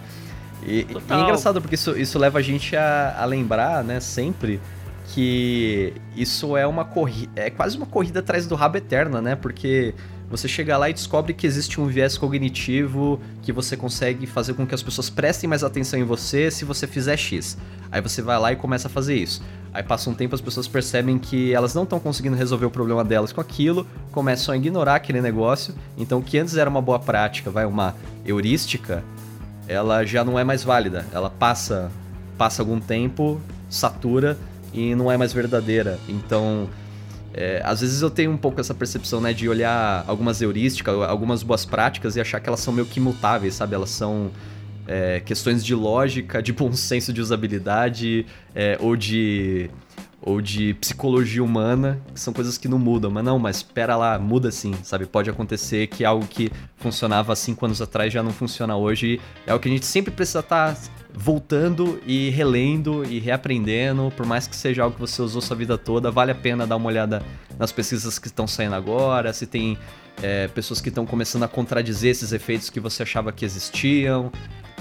E, e é engraçado porque isso, isso leva a gente a, a lembrar, né, sempre que isso é uma corrida, é quase uma corrida atrás do rabo eterna, né? Porque você chega lá e descobre que existe um viés cognitivo que você consegue fazer com que as pessoas prestem mais atenção em você se você fizer X. Aí você vai lá e começa a fazer isso. Aí passa um tempo, as pessoas percebem que elas não estão conseguindo resolver o problema delas com aquilo, começam a ignorar aquele negócio. Então, o que antes era uma boa prática, vai uma heurística, ela já não é mais válida. Ela passa, passa algum tempo, satura e não é mais verdadeira. Então, é, às vezes eu tenho um pouco essa percepção, né, de olhar algumas heurísticas, algumas boas práticas e achar que elas são meio que imutáveis, sabe? Elas são é, questões de lógica, de bom senso de usabilidade é, ou de ou de psicologia humana, que são coisas que não mudam. Mas não, mas espera lá, muda sim, sabe? Pode acontecer que algo que funcionava há cinco anos atrás já não funciona hoje. É o que a gente sempre precisa estar tá voltando e relendo e reaprendendo, por mais que seja algo que você usou sua vida toda, vale a pena dar uma olhada nas pesquisas que estão saindo agora, se tem é, pessoas que estão começando a contradizer esses efeitos que você achava que existiam.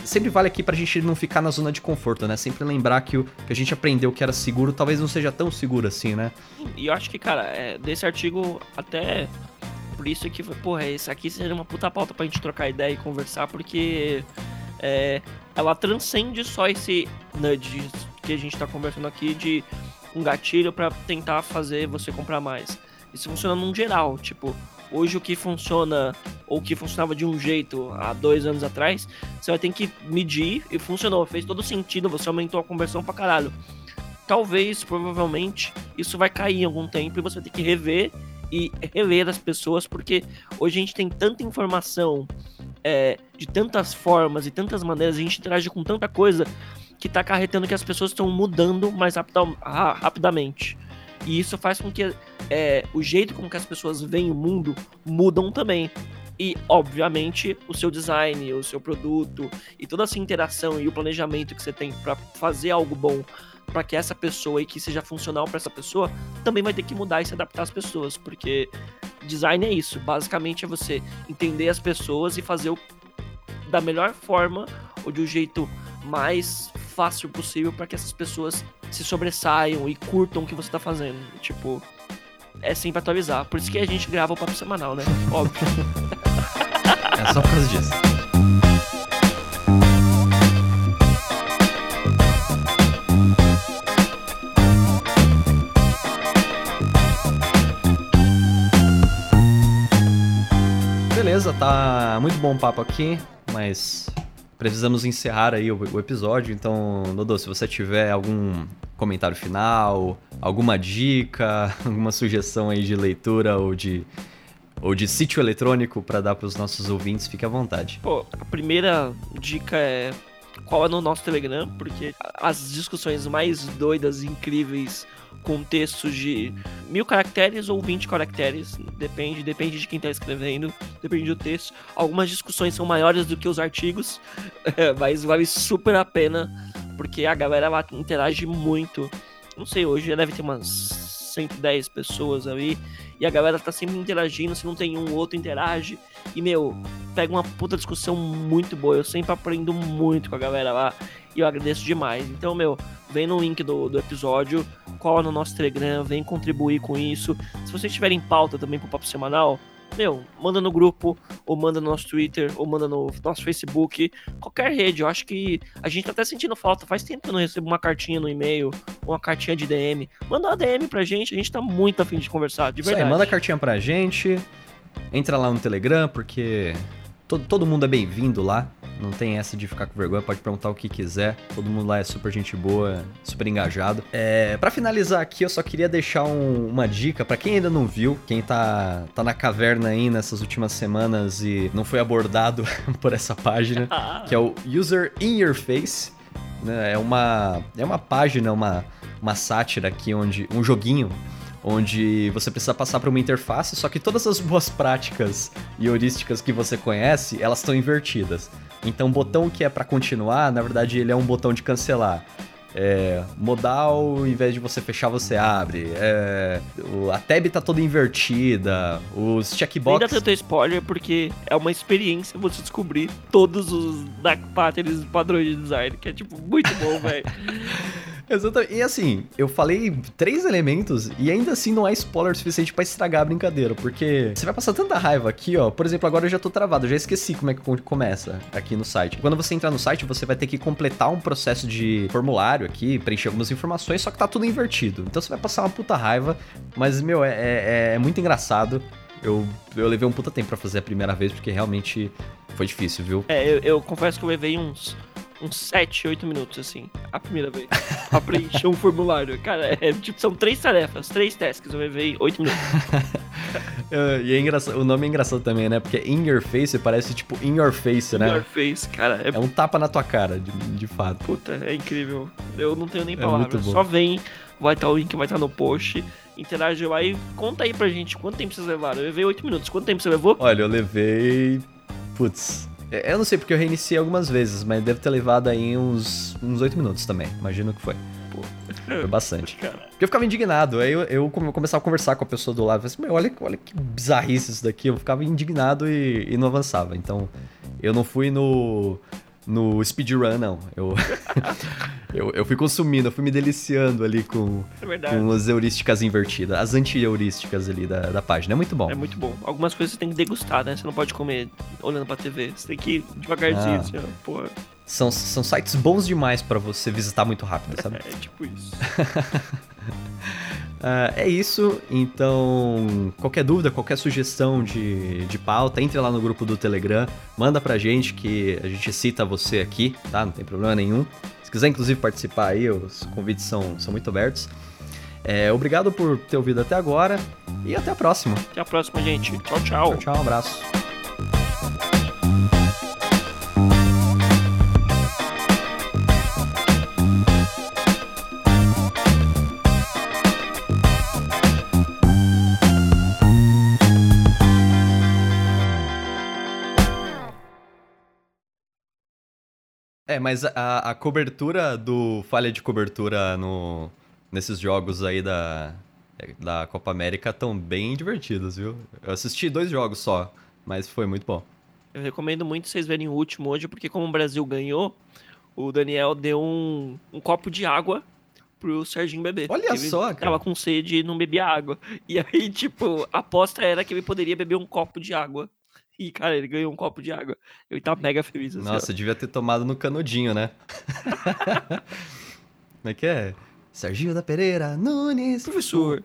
Sempre vale aqui pra gente não ficar na zona de conforto, né? Sempre lembrar que o que a gente aprendeu que era seguro talvez não seja tão seguro assim, né? E eu acho que, cara, é, desse artigo até por isso que, porra, esse aqui seria uma puta pauta pra gente trocar ideia e conversar, porque é, ela transcende só esse nudge que a gente está conversando aqui de um gatilho para tentar fazer você comprar mais. Isso funciona num geral, tipo, hoje o que funciona ou que funcionava de um jeito há dois anos atrás, você vai ter que medir e funcionou, fez todo sentido, você aumentou a conversão pra caralho. Talvez, provavelmente, isso vai cair em algum tempo e você tem que rever e reler as pessoas, porque hoje a gente tem tanta informação é, de tantas formas e tantas maneiras, a gente interage com tanta coisa que está acarretando que as pessoas estão mudando mais rapidamente. E isso faz com que é, o jeito com que as pessoas veem o mundo mudam também. E, obviamente, o seu design, o seu produto e toda essa interação e o planejamento que você tem para fazer algo bom para que essa pessoa e que seja funcional para essa pessoa, também vai ter que mudar e se adaptar às pessoas, porque design é isso, basicamente é você entender as pessoas e fazer o da melhor forma ou de um jeito mais fácil possível para que essas pessoas se sobressaiam e curtam o que você tá fazendo. Tipo, é sempre atualizar. Por isso que a gente grava o papo semanal, né? Óbvio. é só por causa disso. Beleza, tá muito bom o papo aqui, mas precisamos encerrar aí o, o episódio, então, Dodô, se você tiver algum comentário final, alguma dica, alguma sugestão aí de leitura ou de ou de sítio eletrônico para dar para os nossos ouvintes, fique à vontade. Pô, a primeira dica é qual é no nosso Telegram, porque as discussões mais doidas, incríveis, com textos de mil caracteres ou 20 caracteres, depende, depende de quem está escrevendo, depende do texto. Algumas discussões são maiores do que os artigos, mas vale super a pena, porque a galera interage muito. Não sei, hoje deve ter umas 110 pessoas ali, e a galera tá sempre interagindo, se não tem um, outro interage, e meu, pega uma puta discussão muito boa, eu sempre aprendo muito com a galera lá, e eu agradeço demais. Então, meu, vem no link do, do episódio, cola no nosso Telegram, vem contribuir com isso. Se vocês tiverem pauta também pro Papo Semanal, meu, manda no grupo, ou manda no nosso Twitter, ou manda no nosso Facebook, qualquer rede. Eu acho que a gente tá até sentindo falta. Faz tempo que eu não recebo uma cartinha no e-mail, uma cartinha de DM. Manda uma DM pra gente, a gente tá muito afim de conversar, de verdade. Isso aí, manda cartinha pra gente, entra lá no Telegram, porque todo, todo mundo é bem-vindo lá. Não tem essa de ficar com vergonha, pode perguntar o que quiser. Todo mundo lá é super gente boa, super engajado. É, para finalizar aqui, eu só queria deixar um, uma dica para quem ainda não viu, quem tá, tá na caverna aí nessas últimas semanas e não foi abordado por essa página, que é o User In Your Face. Né? É uma, é uma página, uma, uma sátira aqui onde. um joguinho onde você precisa passar por uma interface, só que todas as boas práticas e heurísticas que você conhece, elas estão invertidas. Então, o botão que é para continuar, na verdade, ele é um botão de cancelar. É, modal, em vez de você fechar, você abre. É, a tab tá toda invertida. Os checkboxes. Ainda tanto spoiler, porque é uma experiência você descobrir todos os dark patterns padrões de design, que é tipo muito bom, velho. Exatamente. E assim, eu falei três elementos e ainda assim não é spoiler suficiente para estragar a brincadeira, porque você vai passar tanta raiva aqui, ó. Por exemplo, agora eu já tô travado, eu já esqueci como é que começa aqui no site. Quando você entrar no site, você vai ter que completar um processo de formulário aqui, preencher algumas informações, só que tá tudo invertido. Então você vai passar uma puta raiva, mas, meu, é, é, é muito engraçado. Eu, eu levei um puta tempo para fazer a primeira vez, porque realmente foi difícil, viu? É, eu, eu confesso que eu levei uns uns 7, 8 minutos, assim, a primeira vez. pra preencher um formulário. Cara, é, tipo, são três tarefas, três tasks, eu levei 8 minutos. e é engraçado, o nome é engraçado também, né? Porque in your face parece tipo in your face, né? In your face, cara. É, é um tapa na tua cara, de, de fato. Puta, é incrível. Eu não tenho nem é palavras. Só vem, vai estar o link, vai estar no post interage lá e conta aí pra gente quanto tempo vocês levaram. Eu levei 8 minutos. Quanto tempo você levou? Olha, eu levei. Putz, é, eu não sei porque eu reiniciei algumas vezes, mas deve ter levado aí uns, uns 8 minutos também. Imagino que foi. Pô, foi bastante. Porque eu ficava indignado. Aí eu, eu começava a conversar com a pessoa do lado. Eu assim, olha, olha que bizarrice isso daqui. Eu ficava indignado e, e não avançava. Então, eu não fui no no speedrun, não. Eu, eu, eu, fui consumindo, eu fui me deliciando ali com, é com as heurísticas invertidas, as anti-heurísticas ali da, da página. É muito bom. É muito bom. Algumas coisas você tem que degustar, né? Você não pode comer olhando pra TV. Você tem que ir devagarzinho, ah. assim, ó. Porra. São, são sites bons demais para você visitar muito rápido, sabe? é tipo isso. Uh, é isso, então qualquer dúvida, qualquer sugestão de, de pauta, entre lá no grupo do Telegram, manda pra gente que a gente cita você aqui, tá? Não tem problema nenhum. Se quiser inclusive participar aí, os convites são, são muito abertos. É, obrigado por ter ouvido até agora e até a próxima. Até a próxima, gente. Tchau, tchau. Tchau, tchau, um abraço. É, mas a, a cobertura do falha de cobertura no, nesses jogos aí da, da Copa América estão bem divertidos, viu? Eu assisti dois jogos só, mas foi muito bom. Eu recomendo muito vocês verem o último hoje, porque como o Brasil ganhou, o Daniel deu um, um copo de água pro Serginho beber. Olha Ele só, cara. Tava com sede e não bebia água. E aí, tipo, a aposta era que ele poderia beber um copo de água. E, cara, ele ganhou um copo de água. Eu tava mega feliz. Assim, Nossa, ó. devia ter tomado no canudinho, né? Como é que é? Serginho da Pereira Nunes. Professor,